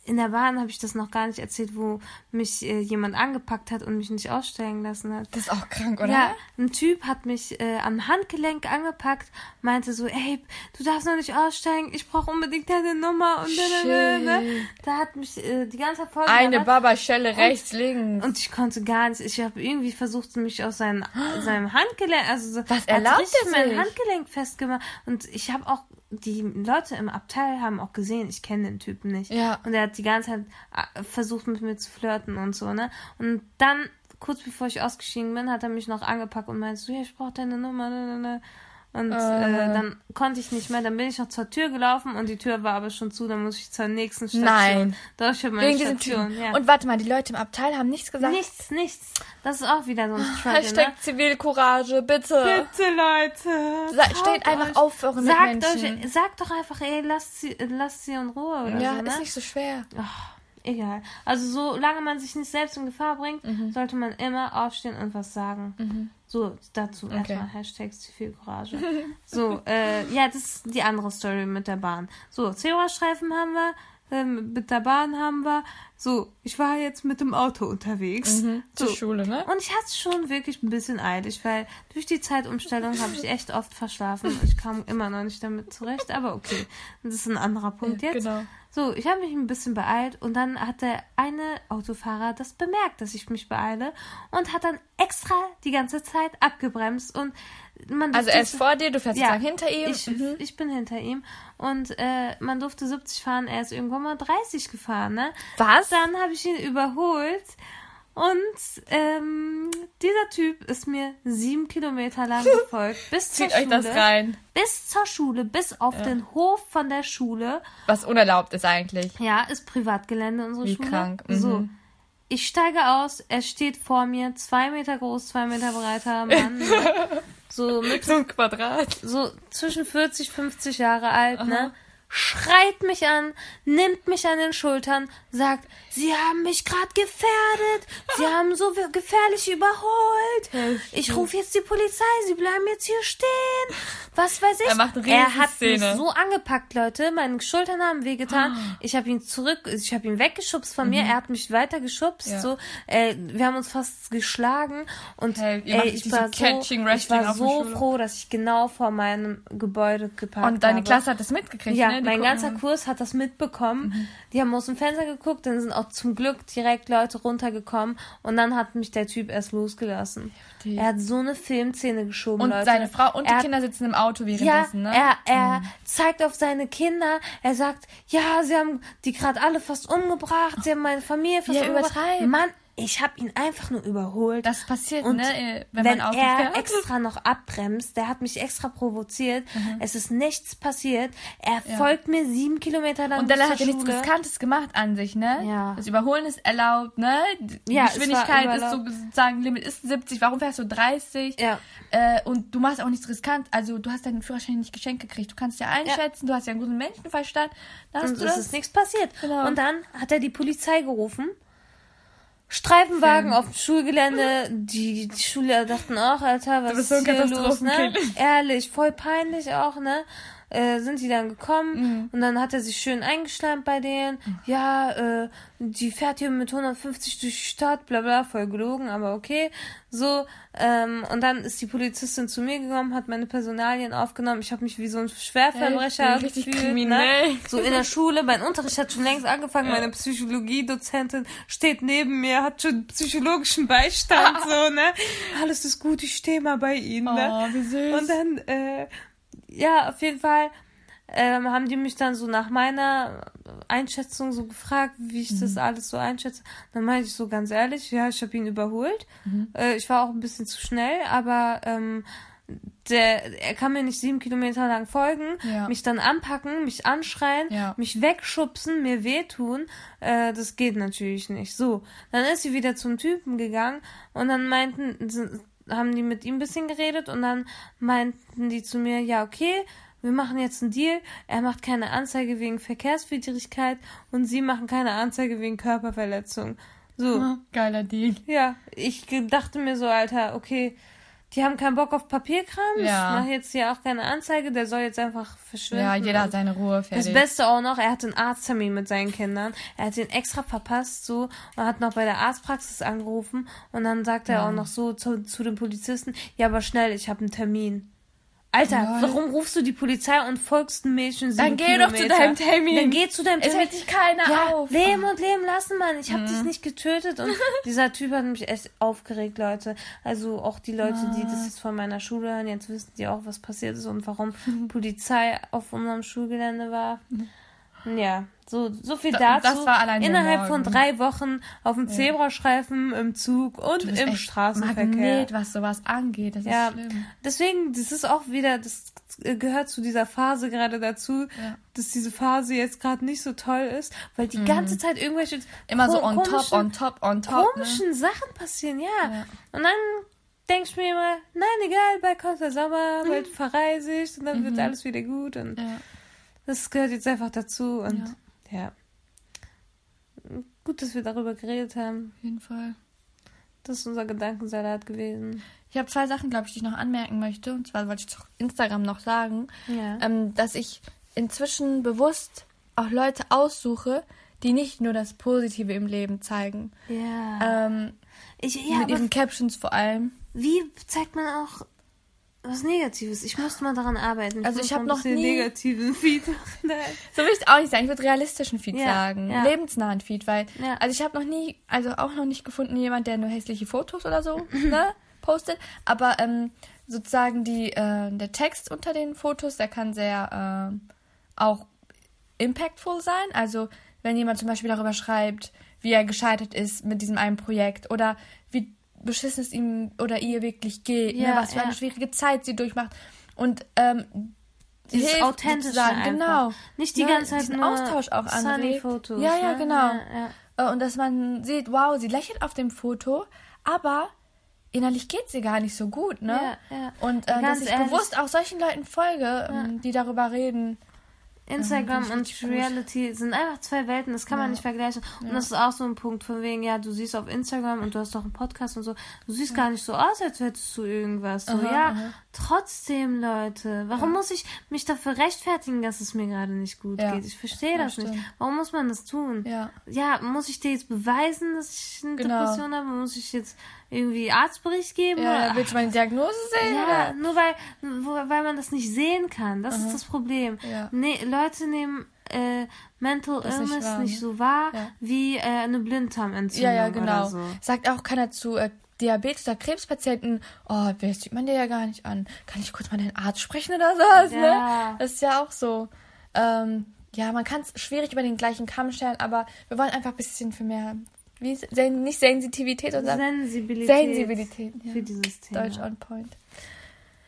in der Bahn habe ich das noch gar nicht erzählt, wo mich äh, jemand angepackt hat und mich nicht aussteigen lassen hat. Das ist auch krank, oder? Ja, ein Typ hat mich äh, am Handgelenk angepackt, meinte so, ey, du darfst noch nicht aussteigen, ich brauche unbedingt deine Nummer und da, da, da, da. Hat mich äh, die ganze voll Eine. Babaschelle rechts, links. und ich konnte gar nicht. Ich habe irgendwie versucht, mich aus seinem, seinem Handgelenk, also so, Was er erlaubt er mein? Handgelenk festgemacht. Und ich habe auch, die Leute im Abteil haben auch gesehen, ich kenne den Typen nicht. Ja. Und er hat die ganze Zeit äh, versucht, mit mir zu flirten und so, ne? Und dann, kurz bevor ich ausgestiegen bin, hat er mich noch angepackt und meinte so, ja, ich brauche deine Nummer, ne, ne, ne. Und äh, dann konnte ich nicht mehr, dann bin ich noch zur Tür gelaufen und die Tür war aber schon zu, dann muss ich zur nächsten Station. Nein. Doch, ich habe meine Wegen Station, ja. Und warte mal, die Leute im Abteil haben nichts gesagt. Nichts, nichts. Das ist auch wieder so ein Struggle, Hashtag ne? Zivilcourage, bitte. Bitte, Leute. Sa- steht einfach euch. auf für eure sagt Mitmenschen. euch, sagt doch einfach, ey, lasst sie, lasst sie in Ruhe oder Ja, so, ne? ist nicht so schwer. Egal. Also solange man sich nicht selbst in Gefahr bringt, Mhm. sollte man immer aufstehen und was sagen. So, dazu Okay. erstmal Hashtag Zivilcourage. so, äh, ja, das ist die andere Story mit der Bahn. So, Zebrastreifen haben wir, ähm, mit der Bahn haben wir. So, ich war jetzt mit dem Auto unterwegs. Mhm. Zur So. Schule, ne? Und ich hatte es schon wirklich ein bisschen eilig, weil durch die Zeitumstellung habe ich echt oft verschlafen. Ich kam immer noch nicht damit zurecht, aber okay, das ist ein anderer Punkt Ja, jetzt. genau. So, ich habe mich ein bisschen beeilt und dann hat der eine Autofahrer das bemerkt, dass ich mich beeile und hat dann extra die ganze Zeit abgebremst und Also er ist vor dir, du fährst ja, sozusagen hinter ihm. Ich, Mhm. ich bin hinter ihm und äh, man durfte 70 fahren, er ist irgendwann mal 30 gefahren, ne? Was? Dann habe ich ihn überholt und ähm, dieser Typ ist mir sieben Kilometer lang gefolgt bis zur Zieht euch Schule. das rein. Bis zur Schule, bis auf den Hof von der Schule. Was unerlaubt ist eigentlich. Ja, ist Privatgelände unsere Wie Schule. krank, mhm. So. Ich steige aus, er steht vor mir, zwei Meter groß, zwei Meter breiter Mann. ne? so mit So ein Quadrat. so zwischen 40, 50 Jahre alt, ne? Schreit mich an, nimmt mich an den Schultern, sagt, Sie haben mich gerade gefährdet, Sie haben so gefährlich überholt. Ich rufe jetzt die Polizei, Sie bleiben jetzt hier stehen. Was weiß ich. Er macht eine er hat mich so angepackt, Leute. Meine Schultern haben wehgetan. Ah. Ich habe ihn zurück, ich habe ihn weggeschubst von mir. Er hat mich weiter geschubst. Mhm. Ja. So, äh, wir haben uns fast geschlagen und Hey, ey, ich war so Catching ich war so froh, dass ich genau vor meinem Gebäude geparkt Und deine habe. Klasse hat das mitgekriegt, Ja, ne? Die mein ganzer Kurs hat das mitbekommen. Die haben aus dem Fenster geguckt, dann sind auch zum Glück direkt Leute runtergekommen und dann hat mich der Typ erst losgelassen. Heftig. Er hat so eine Filmszene geschoben, Und Leute. seine Frau und die er hat Kinder sitzen im Auto ja, währenddessen, ne? er, er zeigt auf seine Kinder. Er sagt, ja, sie haben die gerade alle fast umgebracht. Sie haben meine Familie fast Ja, umgebracht. übertreib. Mann, ich habe ihn einfach nur überholt. Das passiert, Und ne? äh, Wenn, wenn, man er fährt. extra noch abbremst, der hat mich extra provoziert. Mhm. Es ist nichts passiert. Er folgt mir sieben Kilometer lang Und Della zur hat ja nichts. Riskantes gemacht an sich, ne? Ja. Das Überholen ist erlaubt, ne? Die Ja, es Geschwindigkeit ist so sozusagen, Limit ist 70, warum fährst du 30? Ja. Äh, und du machst auch nichts riskant, also du hast deinen Führerschein nicht geschenkt gekriegt. Du kannst ja einschätzen, du hast ja einen guten Menschenverstand. Da hast Und du es das. ist nichts passiert. Genau. Und dann hat er die Polizei gerufen. Streifenwagen auf dem Schulgelände. Die, die Schüler dachten auch, Alter, was so ist ein hier los, ne? Ehrlich, voll peinlich auch, ne? Äh, sind die dann gekommen Mhm. und dann hat er sich schön eingeschleimt bei denen. Ja, äh, die fährt hier mit 150 durch die Stadt, bla bla, voll gelogen, aber okay. So, ähm, und dann ist die Polizistin zu mir gekommen, hat meine Personalien aufgenommen. Ich habe mich wie so ein Schwerverbrecher gefühlt, kriminell. Ne? So in der Schule, mein Unterricht hat schon längst angefangen, meine Psychologiedozentin steht neben mir, hat schon psychologischen Beistand, so, ne? Alles ist gut, ich stehe mal bei Ihnen, ne? Oh, wie süß. Und dann, äh, ja, auf jeden Fall ähm, haben die mich dann so nach meiner Einschätzung so gefragt, wie ich Mhm. das alles so einschätze. Dann meinte ich so ganz ehrlich, ja, ich habe ihn überholt. Mhm. Äh, ich war auch ein bisschen zu schnell, aber ähm, der, er kann mir nicht sieben Kilometer lang folgen, Ja. mich dann anpacken, mich anschreien, Ja. mich wegschubsen, mir wehtun. Äh, das geht natürlich nicht. So, dann ist sie wieder zum Typen gegangen und dann meinten, haben die mit ihm ein bisschen geredet und dann meinten die zu mir, ja, okay, wir machen jetzt einen Deal. Er macht keine Anzeige wegen Verkehrswidrigkeit und sie machen keine Anzeige wegen Körperverletzung. So. Geiler Deal. Ja, ich dachte mir so, Alter, okay, die haben keinen Bock auf Papierkram. Ja. Ich mache jetzt hier auch keine Anzeige, der soll jetzt einfach verschwinden. Ja, jeder hat seine Ruhe Das fertig. Beste auch noch, er hatte einen Arzttermin mit seinen Kindern. Er hat ihn extra verpasst, so, und hat noch bei der Arztpraxis angerufen. Und dann sagt er Ja. auch noch so zu, zu dem Polizisten, ja, aber schnell, ich habe einen Termin. Alter, Lol. warum rufst du die Polizei und folgst einem Mädchen sieben Dann geh doch zu Kilometer? deinem Termin. Dann geh zu deinem Es Termin. hält dich keiner ja, auf. leben und leben lassen, Mann. Ich habe Mhm. dich nicht getötet. Und dieser Typ hat mich echt aufgeregt, Leute. Also auch die Leute, die Ah. das jetzt von meiner Schule hören, jetzt wissen die auch, was passiert ist und warum Mhm. Polizei auf unserem Schulgelände war. Ja, so, so viel Da- dazu. das war allein der Innerhalb von drei Wochen auf dem Zebrastreifen, im Zug und im Straßenverkehr. Magnet, was sowas angeht. Das Ja, ist schlimm. deswegen, das ist auch wieder, das gehört zu dieser Phase gerade dazu, Ja. dass diese Phase jetzt gerade nicht so toll ist, weil die ganze Zeit irgendwelche Mhm. Immer so on top, on top, on top. Ne? komischen Sachen passieren, ja. Ja. Und dann denke ich mir immer, nein, egal, bald kommt der Sommer, Mhm. bald verreise ich und dann wird alles wieder gut und Ja. Das gehört jetzt einfach dazu und ja. Gut, dass wir darüber geredet haben. Auf jeden Fall. Das ist unser Gedankensalat gewesen. Ich habe zwei Sachen, glaube ich, die ich noch anmerken möchte. Und zwar wollte ich auf Instagram noch sagen, Ja. ähm, dass ich inzwischen bewusst auch Leute aussuche, die nicht nur das Positive im Leben zeigen. ja. Ähm, ich, ja, mit ihren Captions vor allem. Wie zeigt man auch was Negatives? Ich muss mal daran arbeiten. Also ich hab mal ein noch nie- negativen Feed. So will ich auch nicht sagen. Ich würde realistischen Feed Ja, sagen. ja. Lebensnahen Feed, weil. Ja. Also ich habe noch nie, also auch noch nicht gefunden, jemand, der nur hässliche Fotos oder so ne, postet. Aber ähm, sozusagen die, äh, der Text unter den Fotos, der kann sehr ähm, auch impactful sein. Also wenn jemand zum Beispiel darüber schreibt, wie er gescheitert ist mit diesem einen Projekt oder wie beschissen es ihm oder ihr wirklich geht, Ja, ne, was für eine ja. schwierige Zeit sie durchmacht. Und ähm, Dieses hilft Authentische sozusagen, einfach. genau. Nicht die Ne, ganze Zeit diesen nur Austausch auch anregt. Fotos. Ja, ja, ne? genau. Ja, ja. Äh, Und dass man sieht, wow, sie lächelt auf dem Foto, aber innerlich geht sie gar nicht so gut, ne? Ja, ja. Und äh, dass ich ehrlich- bewusst auch solchen Leuten folge, ähm, die darüber reden. Instagram ist und richtig gut. Reality sind einfach zwei Welten, das kann man Ja. nicht vergleichen. Und das ist auch so ein Punkt von wegen, ja, du siehst auf Instagram und du hast doch einen Podcast und so, du siehst gar nicht so aus, als hättest du irgendwas. So, Aha, ja, aha. trotzdem, Leute, warum muss ich mich dafür rechtfertigen, dass es mir gerade nicht gut Ja. geht? Ich verstehe Ja, das nicht. stimmt. Warum muss man das tun? Ja. Ja, muss ich dir jetzt beweisen, dass ich eine Genau. Depression habe? Muss ich jetzt irgendwie Arztbericht geben? Ja, Oder- willst du meine Diagnose sehen? ja, oder? nur weil, weil man das nicht sehen kann. Das ist das Problem. Ja. Nee, Leute nehmen äh, Mental Das ist nicht Illness wahr, nicht, ne? so wahr Ja. wie äh, eine Blinddarmentzündung Ja, ja, genau. oder so. Sagt auch keiner zu äh, Diabetes- oder Krebspatienten, oh, das sieht man dir ja gar nicht an. Kann ich kurz mal deinen Arzt sprechen oder sowas, Ja. ne? Das ist ja auch so. Ähm, ja, man kann es schwierig über den gleichen Kamm stellen, aber wir wollen einfach ein bisschen für mehr, wie, sen nicht Sensitivität, sondern Sensibilität, Sensibilität, ja. für dieses Thema. Deutsch on point.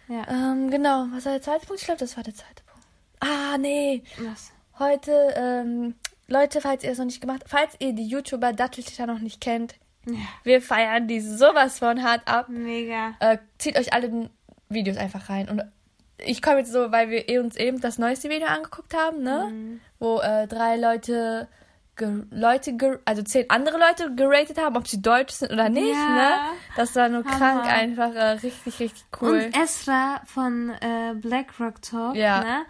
Ja. Ähm, genau, was war der zweite Punkt? Ich glaube, das war der zweite Punkt. Ah, nee. Was? Heute, ähm, Leute, falls ihr es noch nicht gemacht falls ihr die YouTuber Datteltäter noch nicht kennt, Ja. wir feiern die sowas von hart ab. Mega. Äh, zieht euch alle den Videos einfach rein. Und ich komme jetzt so, weil wir eh uns eben das neueste Video angeguckt haben, ne? Mhm. Wo äh, drei Leute, Leute also zehn andere Leute geratet haben, ob sie deutsch sind oder nicht, Ja. ne? Das war nur Hammer. krank einfach, äh, richtig, richtig cool. Und Esra von äh, Black Rock Talk, Ja. ne?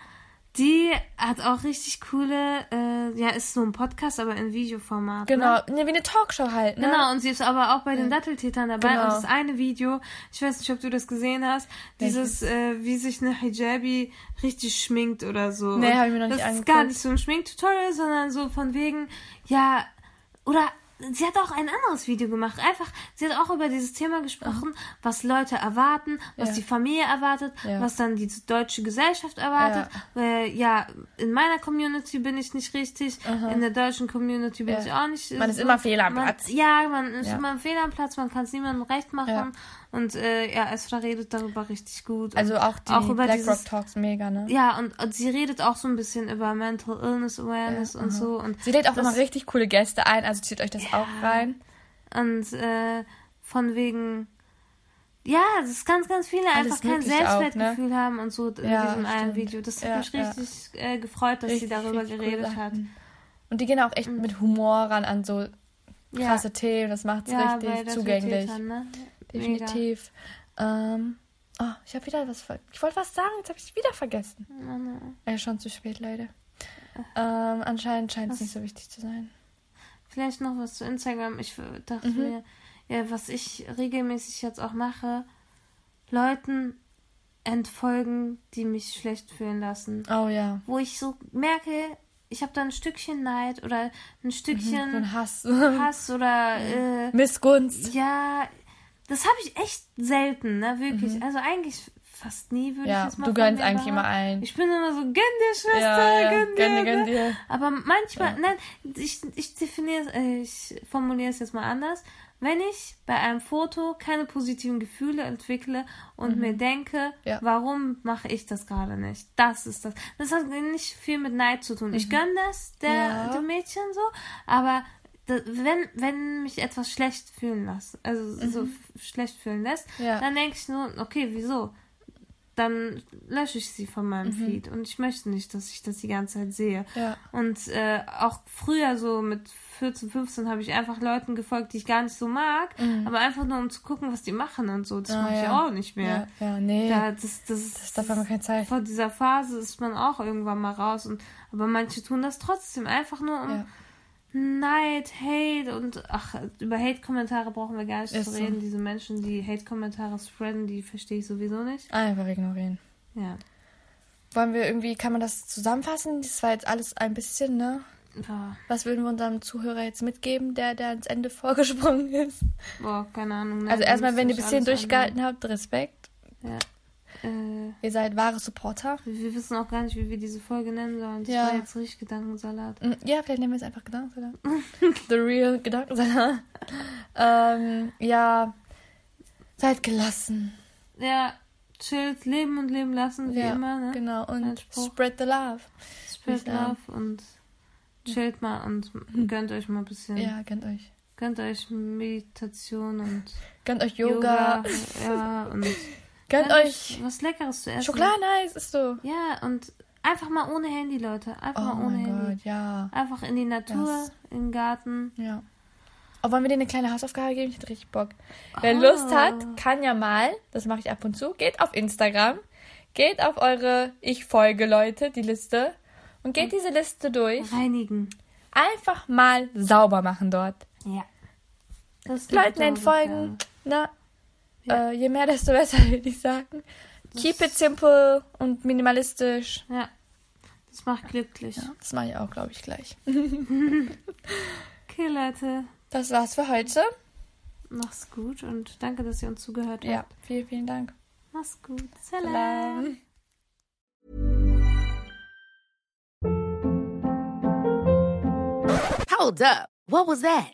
Die hat auch richtig coole, äh, ja, ist so ein Podcast, aber in Videoformat. genau, Ne? ne, wie eine Talkshow halt, ne? Genau, und sie ist aber auch bei den Datteltätern dabei. Genau. Und das eine Video, ich weiß nicht, ob du das gesehen hast, dieses, äh, wie sich eine Hijabi richtig schminkt oder so. Nee, Und hab ich mir noch nicht Das ist angeguckt. gar nicht so ein Schminktutorial, sondern so von wegen, ja, oder sie hat auch ein anderes Video gemacht. Einfach, sie hat auch über dieses Thema gesprochen, was Leute erwarten, was Ja. die Familie erwartet, Ja. was dann die deutsche Gesellschaft erwartet. Äh, ja, in meiner Community bin ich nicht richtig, in der deutschen Community bin Ja. ich auch nicht. Man ist immer fehl am man, Platz. Ja, man ist Ja. immer am Fehl am Platz, man kann es niemandem recht machen. Ja. Und äh, ja, Esra redet darüber richtig gut. Also und auch die auch über Black dieses, Rock Talks mega, ne? Ja, und, und sie redet auch so ein bisschen über Mental Illness Awareness und so. Und Sie lädt auch das- immer richtig coole Gäste ein, also zieht euch das auch rein. Und äh, von wegen, ja, das ist ganz, ganz viele Alles einfach kein Mögliche auch, ne? Selbstwertgefühl haben und so in Ja, diesem einen. Video. Das hat Ja, mich ja. richtig äh, gefreut, dass sie Richtig, darüber richtig coole geredet hat. Und die gehen auch echt mit Humor ran an so Ja. krasse Themen. Das macht es ja, richtig zugänglich. Tätern, ne? Definitiv. Ähm, oh, ich habe wieder was ver Ich wollte was sagen, jetzt habe ich es wieder vergessen. Oh, no. Ey, schon zu spät, Leute. Ähm, anscheinend scheint es nicht so wichtig zu sein. Vielleicht noch was zu Instagram. Ich dachte Mhm. mir, ja, was ich regelmäßig jetzt auch mache, Leuten entfolgen, die mich schlecht fühlen lassen. Oh ja. Wo ich so merke, ich habe da ein Stückchen Neid oder ein So Stückchen ein Hass. Hass oder äh, Missgunst. ja, das habe ich echt selten, ne, wirklich. Also eigentlich fast nie würde ich Mhm. Ja, jetzt mal du von gönnst eigentlich immer ein. Ich bin immer so, gönn dir, Schwester, Ja, ja, gönn dir. gönn dir, gönn ne? dir. Aber manchmal, nein, ich, ich definiere äh, ich formuliere es jetzt mal anders. Wenn ich bei einem Foto keine positiven Gefühle entwickle und mir denke, Mhm. Ja. warum mache ich das gerade nicht? Das ist das. Das hat nicht viel mit Neid zu tun. Ich gönne das der, Mhm. Ja. dem Mädchen so, aber wenn, wenn mich etwas schlecht fühlen lässt, also so f- schlecht fühlen lässt, Mhm. Ja. dann denke ich nur, okay, wieso? Dann lösche ich sie von meinem Feed und ich möchte nicht, dass ich das die ganze Zeit sehe. Mhm. Ja. Und äh, auch früher so mit 14, 15 habe ich einfach Leuten gefolgt, die ich gar nicht so mag, aber einfach nur um zu gucken, was die machen und so. Das Mhm. Ah, mache ich ja. auch nicht mehr. Ja, ja, nee. Ja, das, das, das darf man keine Zeit. vor dieser Phase ist man auch irgendwann mal raus. Und, aber manche tun das trotzdem, einfach nur um. Neid, Hate und ach, über Hate-Kommentare brauchen wir gar nicht Ist zu so. reden. Diese Menschen, die Hate-Kommentare spreaden, die verstehe ich sowieso nicht. Einfach ignorieren. Ja. Wollen wir irgendwie, kann man das zusammenfassen? Das war jetzt alles ein bisschen, ne? Boah, Was würden wir unserem Zuhörer jetzt mitgeben, der, der ans Ende vorgesprungen ist? boah keine Ahnung. ne? Also erstmal, wenn ihr ich bis hierhin alles durchgehalten habt, Respekt. Ja. Äh, Ihr seid wahre Supporter. wir wissen auch gar nicht, wie wir diese Folge nennen sollen. Das Ja. war jetzt richtig Gedankensalat. Mm, Ja, vielleicht nehmen wir es einfach Gedankensalat. The real Gedankensalat. ähm, ja, seid gelassen. Ja, chillt, leben und leben lassen, wie ja, immer, ne? genau. Und spread the love. Spread ich sagen. love und chillt mal und gönnt euch mal ein bisschen. Ja, gönnt euch. Gönnt euch Meditation und Gönnt euch Yoga. ja, und Gönnt euch was Leckeres zu essen. Schokoladeneis, ist so. Ja, und einfach mal ohne Handy, Leute. Einfach Oh mal ohne Handy. Gott, ja. Einfach in die Natur, in den Garten. Ja. Oh, wollen wir dir eine kleine Hausaufgabe geben? Ich hätte richtig Bock. Wer Oh. Lust hat, kann ja mal, das mache ich ab und zu, geht auf Instagram, geht auf eure Ich folge Leute, die Liste, und geht diese Liste durch. Reinigen. Einfach mal sauber machen dort. Ja. Das Leuten entfolgen. Na, Ja. äh, je mehr, desto besser, würde ich sagen. Keep it simple und minimalistisch. Ja. Das macht glücklich. Ja, das mache ich auch, glaube ich, gleich. Okay, Leute. Das war's für heute. Mach's gut und danke, dass ihr uns zugehört Ja, habt. vielen, vielen Dank. Mach's gut. Salam. Salam. Hold up. What was that?